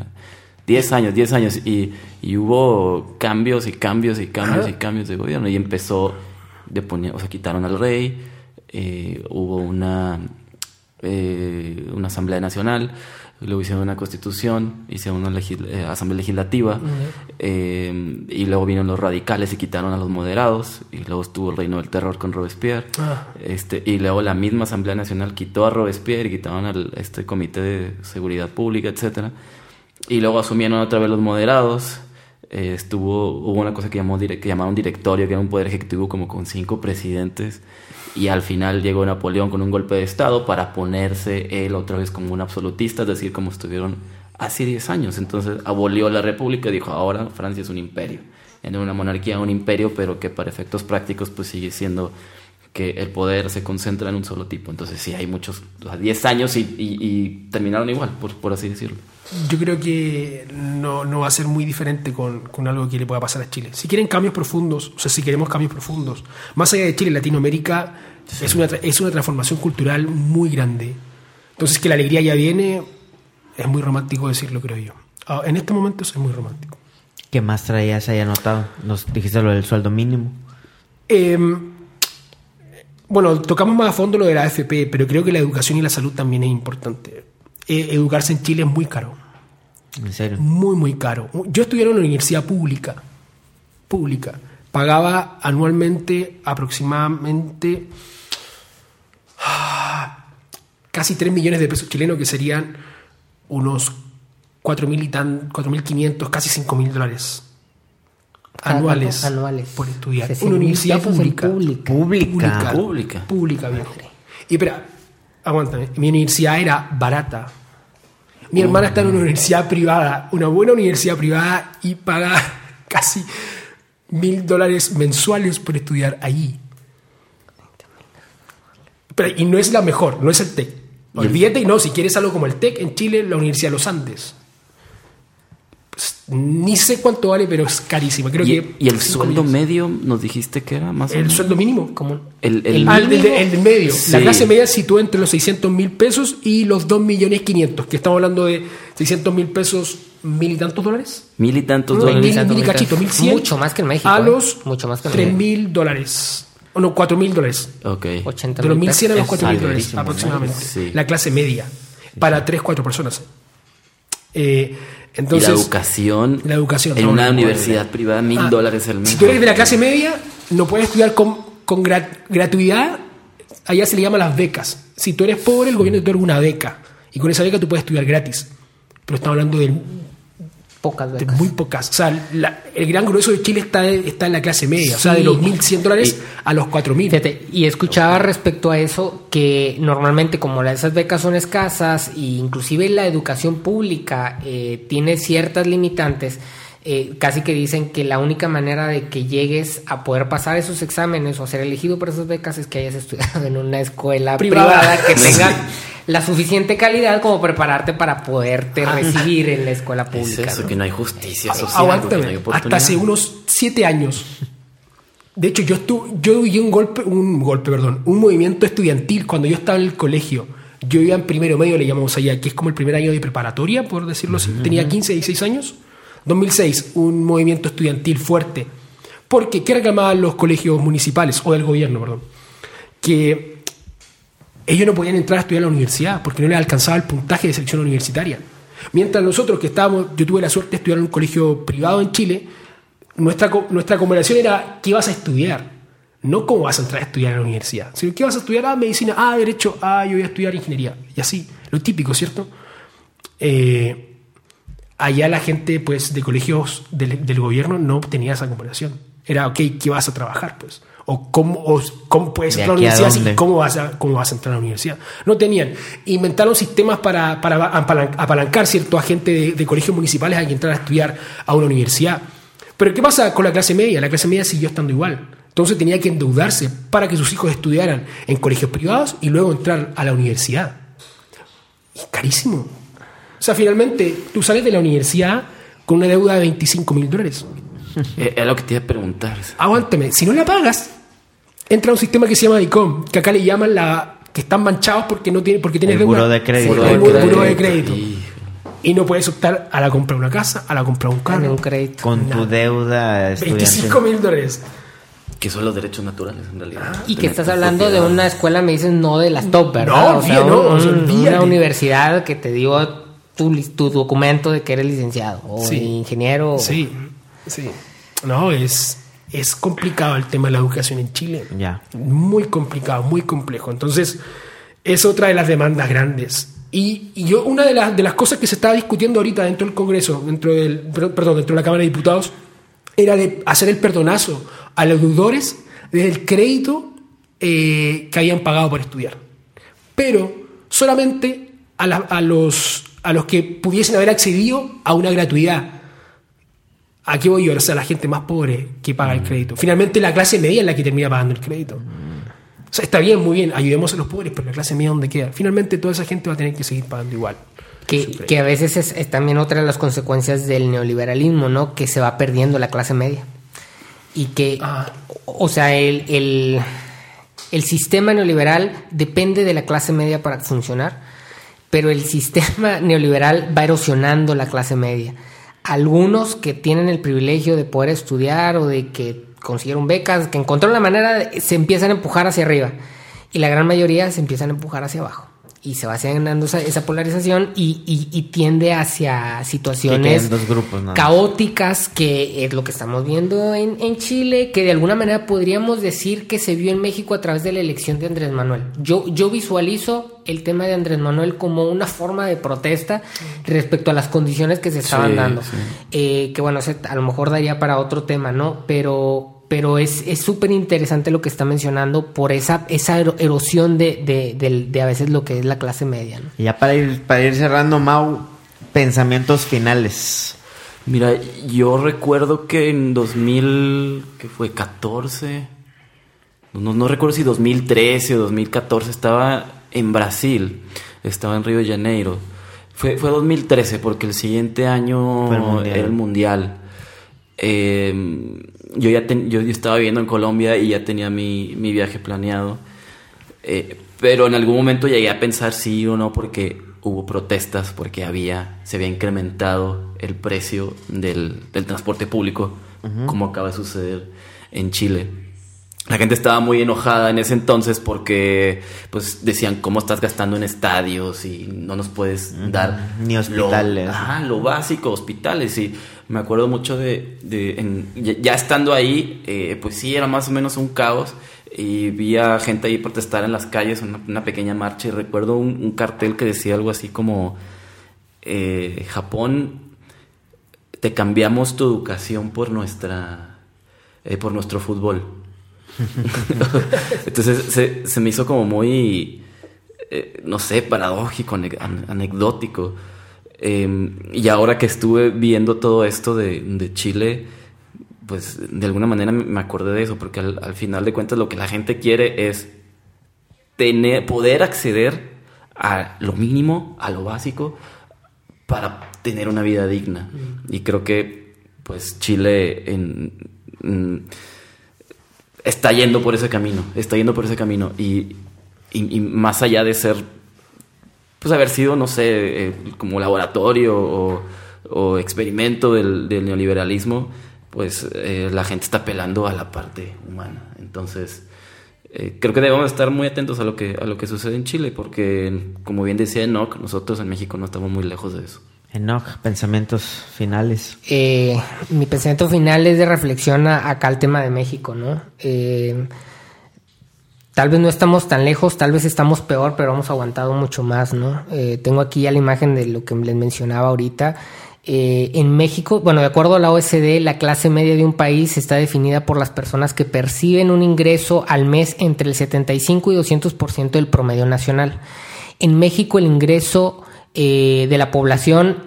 Diez años, diez años. Y, y, hubo cambios y cambios y cambios y cambios de gobierno. Y empezó, de poner, o sea, quitaron al rey, eh, hubo una, eh, una asamblea nacional, luego hicieron una constitución, hicieron una eh, asamblea legislativa, y luego vinieron los radicales y quitaron a los moderados, y luego estuvo el reino del terror con Robespierre, ah. este, y luego la misma asamblea nacional quitó a Robespierre y quitaron al este comité de seguridad pública, etcétera, y luego asumieron otra vez los moderados. Eh, estuvo hubo una cosa que, llamó, que llamaron directorio que era un poder ejecutivo como con cinco presidentes y al final llegó Napoleón con un golpe de Estado para ponerse él otra vez como un absolutista, es decir, como estuvieron hace 10 años. Entonces abolió la república y dijo, ahora Francia es un imperio. En una monarquía un imperio, pero que para efectos prácticos pues sigue siendo que el poder se concentra en un solo tipo. Entonces sí, hay muchos, 10 años y, terminaron igual, por, por así decirlo. Yo creo que no, no, va a ser muy diferente con, con, algo que le pueda pasar a Chile. Si quieren cambios profundos, o sea, si queremos cambios profundos, más allá de Chile, Latinoamérica es, una, es una transformación cultural muy grande. Entonces, que la alegría ya viene, es muy romántico decirlo, creo yo. Ah, en este momento es muy romántico. ¿Qué más traías ahí anotado? Nos dijiste lo del sueldo mínimo. Em, bueno, tocamos más a fondo lo de la AFP, pero creo que la educación y la salud también es importante. Eh, educarse en Chile es muy caro. ¿En serio? Muy, muy caro. Yo estudié en una universidad pública, pública, pagaba anualmente aproximadamente ah, casi 3 millones de pesos chilenos, que serían unos 4.500, casi 5.000 dólares anuales, anuales por estudiar. Una universidad pública. Pública. Pública. Pública. Pública, viejo. Y espera, aguántame. Mi universidad era barata. Mi hermana está en una universidad privada, una buena universidad privada, y paga casi mil dólares mensuales por estudiar allí. Pero, y no es la mejor, no es el TEC. Olvídate y no, si quieres algo como el TEC en Chile, la Universidad de los Andes. Ni sé cuánto vale, pero es carísimo. Creo ¿Y, que y el sueldo millones. medio nos dijiste que era más o El sueldo mínimo. Como El, el- Ah, el, medio. Sí. La clase media se sitúa entre los 600 mil pesos y los 2 millones 500, que estamos hablando de 600 mil pesos, mil y tantos dólares. mil y tantos No, dólares. mil, tantos, mil y mil cachito, tantos. 1100. Mucho más que en México, A ¿eh? los Mucho más que en 3 México. mil dólares. O no, 4 mil dólares. Ok. 80 De los mil 1100 a los pesos. 4 mil dólares aproximadamente. Sí. La clase media. Para 3, 4 personas. Eh, entonces, y la educación. la educación, En no, una no, universidad privada, mil Ah, dólares al mes. Si tú eres de la clase media, no puedes estudiar con, con grat- gratuidad. Allá se le llama las becas. Si tú eres pobre, el gobierno te otorga una beca. Y con esa beca tú puedes estudiar gratis. Pero estamos hablando de, Pocas becas. muy pocas. O sea, la- el gran grueso de Chile está, está en la clase media. O sea, de los 1.100 dólares a los 4.000. Fíjate, y escuchaba respecto a eso que normalmente como esas becas son escasas e inclusive la educación pública eh, tiene ciertas limitantes, eh, casi que dicen que la única manera de que llegues a poder pasar esos exámenes o a ser elegido por esas becas es que hayas estudiado en una escuela Privada. privada, que tenga la suficiente calidad como prepararte para poderte recibir en la escuela Es pública. eso, ¿no? que no hay justicia social. no hay. Hasta hace unos 7 años. De hecho, yo estuve, yo viví un golpe, un golpe, perdón, un movimiento estudiantil cuando yo estaba en el colegio. Yo iba en primero medio, le llamamos allá, que es como el primer año de preparatoria, por decirlo así. Tenía 15, 16 años. 2006, un movimiento estudiantil fuerte. Porque, ¿qué reclamaban los colegios municipales o del gobierno, perdón? Que ellos no podían entrar a estudiar a la universidad porque no les alcanzaba el puntaje de selección universitaria. Mientras nosotros que estábamos, yo tuve la suerte de estudiar en un colegio privado en Chile, nuestra, nuestra conversación era qué vas a estudiar, no cómo vas a entrar a estudiar a la universidad, sino qué vas a estudiar, ah, medicina, ah, derecho, ah, yo voy a estudiar ingeniería, y así, lo típico, ¿cierto? Eh, allá la gente pues de colegios del, del gobierno no tenía esa conversación. Era, ok, ¿qué vas a trabajar? pues O cómo, o cómo puedes ¿De entrar a la universidad y cómo vas, a, cómo vas a entrar a la universidad. No tenían. Inventaron sistemas para, para apalan- apalancar cierto a gente de, de colegios municipales a que entrar a estudiar a una universidad. Pero ¿qué pasa con la clase media? La clase media siguió estando igual. Entonces tenía que endeudarse para que sus hijos estudiaran en colegios privados y luego entrar a la universidad. Y carísimo. O sea, finalmente tú sales de la universidad con una deuda de 25 mil dólares. Eh, Es lo que te iba a preguntar. Aguántame, si no la pagas, entra un sistema que se llama DICOM, que acá le llaman la que están manchados porque no tiene, porque tienes El deuda. buró de crédito. Sí, el de buró crédito. de crédito. Y- Y no puedes optar a la compra de una casa, a la compra de un carro. un crédito. Con tu deuda estudiantil. 25 mil dólares. Que son los derechos naturales, en realidad. Y que estás hablando de una escuela, me dices, no de las top, ¿verdad? No, o sea, no, un- o sea, un- olvídate. una universidad que te dio tu, tu documento de que eres licenciado o Sí. ingeniero. Sí, sí. No, es, es complicado el tema de la educación en Chile. Ya. Muy complicado, muy complejo. Entonces, es otra de las demandas grandes. Y, y yo, una de las, de las cosas que se estaba discutiendo ahorita dentro del Congreso, dentro del, per- perdón, dentro de la Cámara de Diputados, era de hacer el perdonazo a los deudores del crédito eh, que habían pagado por estudiar. Pero solamente a, la- a los, a los que pudiesen haber accedido a una gratuidad. ¿A qué voy yo? O sea, la gente más pobre que paga el crédito. Finalmente la clase media es la que termina pagando el crédito. O sea, está bien, muy bien, ayudemos a los pobres, pero la clase media ¿dónde queda? Finalmente toda esa gente va a tener que seguir pagando igual. Que, a veces es, es también otra de las consecuencias del neoliberalismo, ¿no? Que se va perdiendo la clase media. Y que, Ah. o o sea, el, el, el sistema neoliberal depende de la clase media para funcionar, pero el sistema neoliberal va erosionando la clase media. Algunos que tienen el privilegio de poder estudiar o de que consiguieron becas, que encontraron la manera, se empiezan a empujar hacia arriba. Y la gran mayoría se empiezan a empujar hacia abajo. Y se va ganando esa, polarización y, tiende hacia situaciones dos grupos, caóticas, que es lo que estamos viendo en, Chile, que de alguna manera podríamos decir que se vio en México a través de la elección de Andrés Manuel. Yo, yo visualizo el tema de Andrés Manuel como una forma de protesta respecto a las condiciones que se estaban dando. Eh, que bueno, a lo mejor daría para otro tema, ¿no? Pero pero es súper interesante lo que está mencionando por esa, esa erosión de, de, a veces lo que es la clase media. Y ya para ir, para ir cerrando, Mau, pensamientos finales. Mira, yo recuerdo que en 2000, que fue 14, no, no recuerdo si 2013 o 2014, estaba en Brasil, estaba en Río de Janeiro. Fue, fue 2013 porque el siguiente año era el Mundial. Eh, yo ya yo, estaba viviendo en Colombia y ya tenía mi, mi viaje planeado. Eh, pero en algún momento llegué a pensar sí o no porque hubo protestas, porque había, se había incrementado el precio del, del transporte público, como acaba de suceder en Chile. La gente estaba muy enojada en ese entonces porque pues decían cómo estás gastando en estadios y no nos puedes dar ni hospitales. Lo, lo básico, hospitales y me acuerdo mucho de, ya estando ahí, eh, pues sí, era más o menos un caos y vi a gente ahí protestar en las calles, una, una pequeña marcha y recuerdo un, cartel que decía algo así como, eh, Japón, te cambiamos tu educación por nuestra, eh, por nuestro fútbol. Entonces se, se, me hizo como muy, no sé, paradójico, anecdótico. Em, y ahora que estuve viendo todo esto de, Chile, pues de alguna manera me acordé de eso, porque al, final de cuentas lo que la gente quiere es tener, poder acceder a lo mínimo, a lo básico, para tener una vida digna. Mm. Y creo que pues Chile está yendo por ese camino, está yendo por ese camino. y más allá de ser pues haber sido, no sé, eh, como laboratorio o, experimento del, neoliberalismo, pues eh, la gente está apelando a la parte humana. Entonces, eh, creo que debemos estar muy atentos a lo que, a lo que sucede en Chile, porque, como bien decía Enoch, nosotros en México no estamos muy lejos de eso. Enoch, pensamientos finales. mi pensamiento final es de reflexión acá al tema de México, ¿no? Tal vez no estamos tan lejos, tal vez estamos peor, pero hemos aguantado mucho más, ¿no? Eh, tengo aquí ya la imagen de lo que les mencionaba ahorita. Eh, en México, bueno, de acuerdo a la OSD, la clase media de un país está definida por las personas que perciben un ingreso al mes entre el 75 y 200% del promedio nacional. En México el ingreso eh, de la población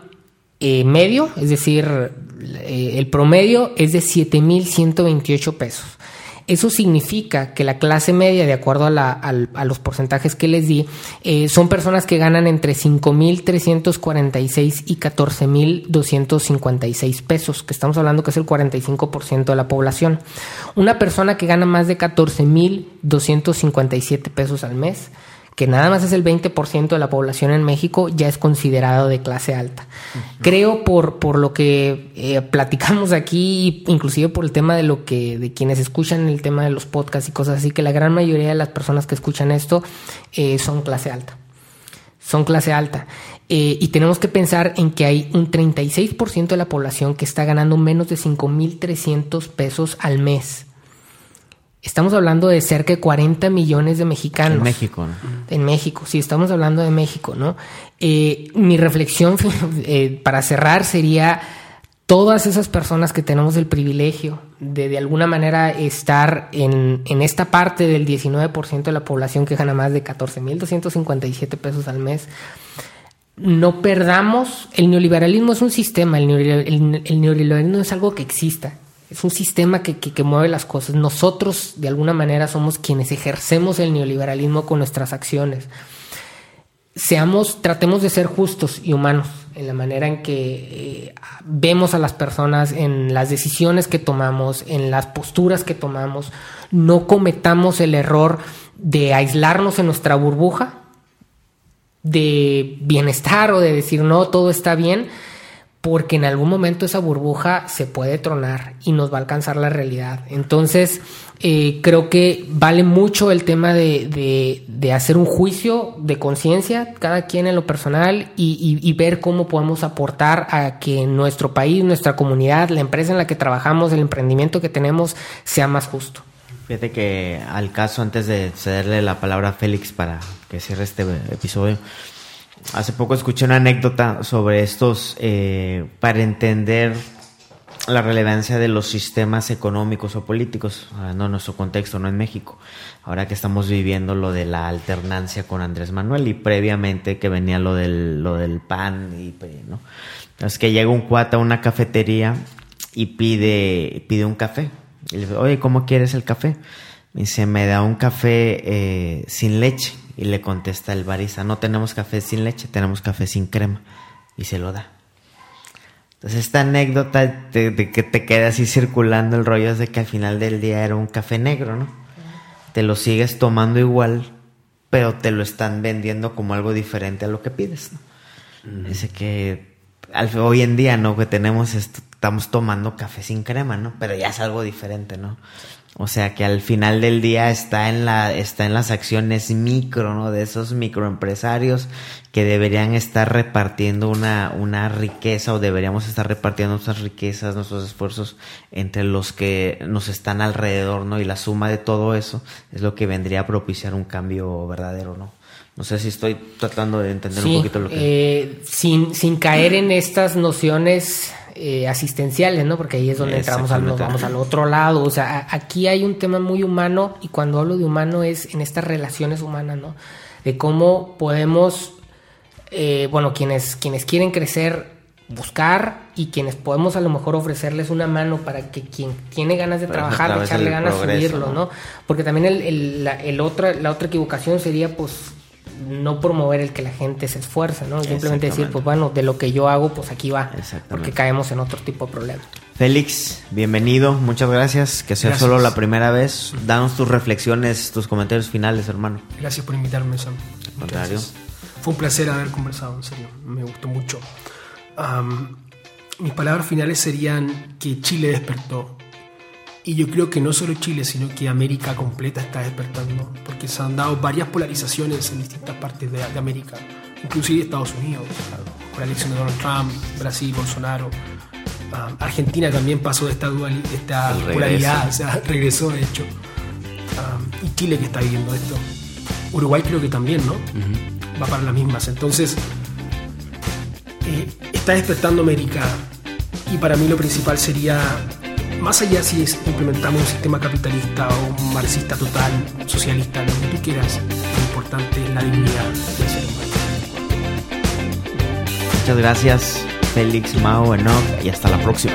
medio, es decir, el promedio es de 7.128 pesos. Eso significa que la clase media, de acuerdo a, los porcentajes que les di, eh, son personas que ganan entre 5.346 y 14.256 pesos, que estamos hablando que es el 45% de la población. Una persona que gana más de 14.257 pesos al mes que nada más es el 20% de la población en México, ya es considerado de clase alta. Creo por, por lo que eh, platicamos aquí, inclusive por el tema de lo que, de quienes escuchan el tema de los podcasts y cosas así, que la gran mayoría de las personas que escuchan esto eh, son clase alta. Son clase alta. Eh, y tenemos que pensar en que hay un 36% de la población que está ganando menos de 5.300 pesos al mes. Estamos hablando de cerca de 40 millones de mexicanos. En México, ¿no? En México, sí, estamos hablando de México, ¿no? Eh, mi reflexión eh, para cerrar sería todas esas personas que tenemos el privilegio de de alguna manera estar en, en esta parte del 19% de la población que gana más de 14.257 pesos al mes, no perdamos, el neoliberalismo es un sistema, el neoliberalismo es algo que exista, es un sistema que, que, mueve las cosas. Nosotros, de alguna manera, somos quienes ejercemos el neoliberalismo con nuestras acciones. Seamos, tratemos de ser justos y humanos en la manera en que eh, vemos a las personas, en las decisiones que tomamos, en las posturas que tomamos. No cometamos el error de aislarnos en nuestra burbuja de bienestar o de decir no, todo está bien porque en algún momento esa burbuja se puede tronar y nos va a alcanzar la realidad. Entonces, eh, creo que vale mucho el tema de, de, hacer un juicio de conciencia, cada quien en lo personal, y, y, ver cómo podemos aportar a que nuestro país, nuestra comunidad, la empresa en la que trabajamos, el emprendimiento que tenemos, sea más justo. Fíjate que al caso, antes de cederle la palabra a Félix para que cierre este episodio, hace poco escuché una anécdota sobre estos, eh, para entender la relevancia de los sistemas económicos o políticos, no en nuestro contexto, no en México. Ahora que estamos viviendo lo de la alternancia con Andrés Manuel y previamente que venía lo del, lo del PAN y ¿no? Es que llega un cuata a una cafetería y pide, pide un café. Y le dice, oye, ¿cómo quieres el café? Y se me da un café eh, sin leche. Y le contesta el barista, no tenemos café sin leche, tenemos café sin crema. Y se lo da. Entonces esta anécdota de, que te queda así circulando el rollo es de que al final del día era un café negro, ¿no? Te lo sigues tomando igual, pero te lo están vendiendo como algo diferente a lo que pides, ¿no? Dice que hoy en día, ¿no? Que tenemos esto, estamos tomando café sin crema, ¿no? Pero ya es algo diferente, ¿no? O sea que al final del día está en la está en las acciones micro, ¿no? De esos microempresarios que deberían estar repartiendo una, una riqueza o deberíamos estar repartiendo nuestras riquezas, nuestros esfuerzos entre los que nos están alrededor, ¿no? Y la suma de todo eso es lo que vendría a propiciar un cambio verdadero, ¿no? No sé si estoy tratando de entender un poquito lo que... Eh, sin, sin caer en estas nociones eh, asistenciales, ¿no? Porque ahí es donde entramos, al, nos vamos al otro lado. O sea, aquí hay un tema muy humano y cuando hablo de humano es en estas relaciones humanas, ¿no? De cómo podemos, eh, bueno, quienes, quienes quieren crecer, buscar y quienes podemos a lo mejor ofrecerles una mano para que quien tiene ganas de trabajar, echarle ganas, subirlo, ¿no? Porque también el, la, el otra, la otra equivocación sería, pues, no promover el que la gente se esfuerce, ¿no? Simplemente decir, pues bueno, de lo que yo hago, pues aquí va. Porque caemos en otro tipo de problemas. Félix, bienvenido, muchas gracias. Que sea solo la primera vez. Danos tus reflexiones, tus comentarios finales, hermano. Gracias por invitarme, Sam. Contrario. Fue un placer haber conversado, en serio. Me gustó mucho. mis palabras finales serían que Chile despertó y yo creo que no solo Chile, sino que América completa está despertando, porque se han dado varias polarizaciones en distintas partes de, América, inclusive Estados Unidos, con la elección de Donald Trump, Brasil, Bolsonaro. Ah, Argentina también pasó de esta, esta polaridad, o sea, regresó de hecho. Ah, y Chile que está viviendo esto. Uruguay creo que también, ¿no? Va para las mismas. Entonces, eh, está despertando América y para mí lo principal sería más allá si implementamos un sistema capitalista o marxista total, socialista, lo que tú quieras, lo importante es la dignidad del ser humano. Muchas gracias, Félix, Mao, Enoch, y hasta la próxima.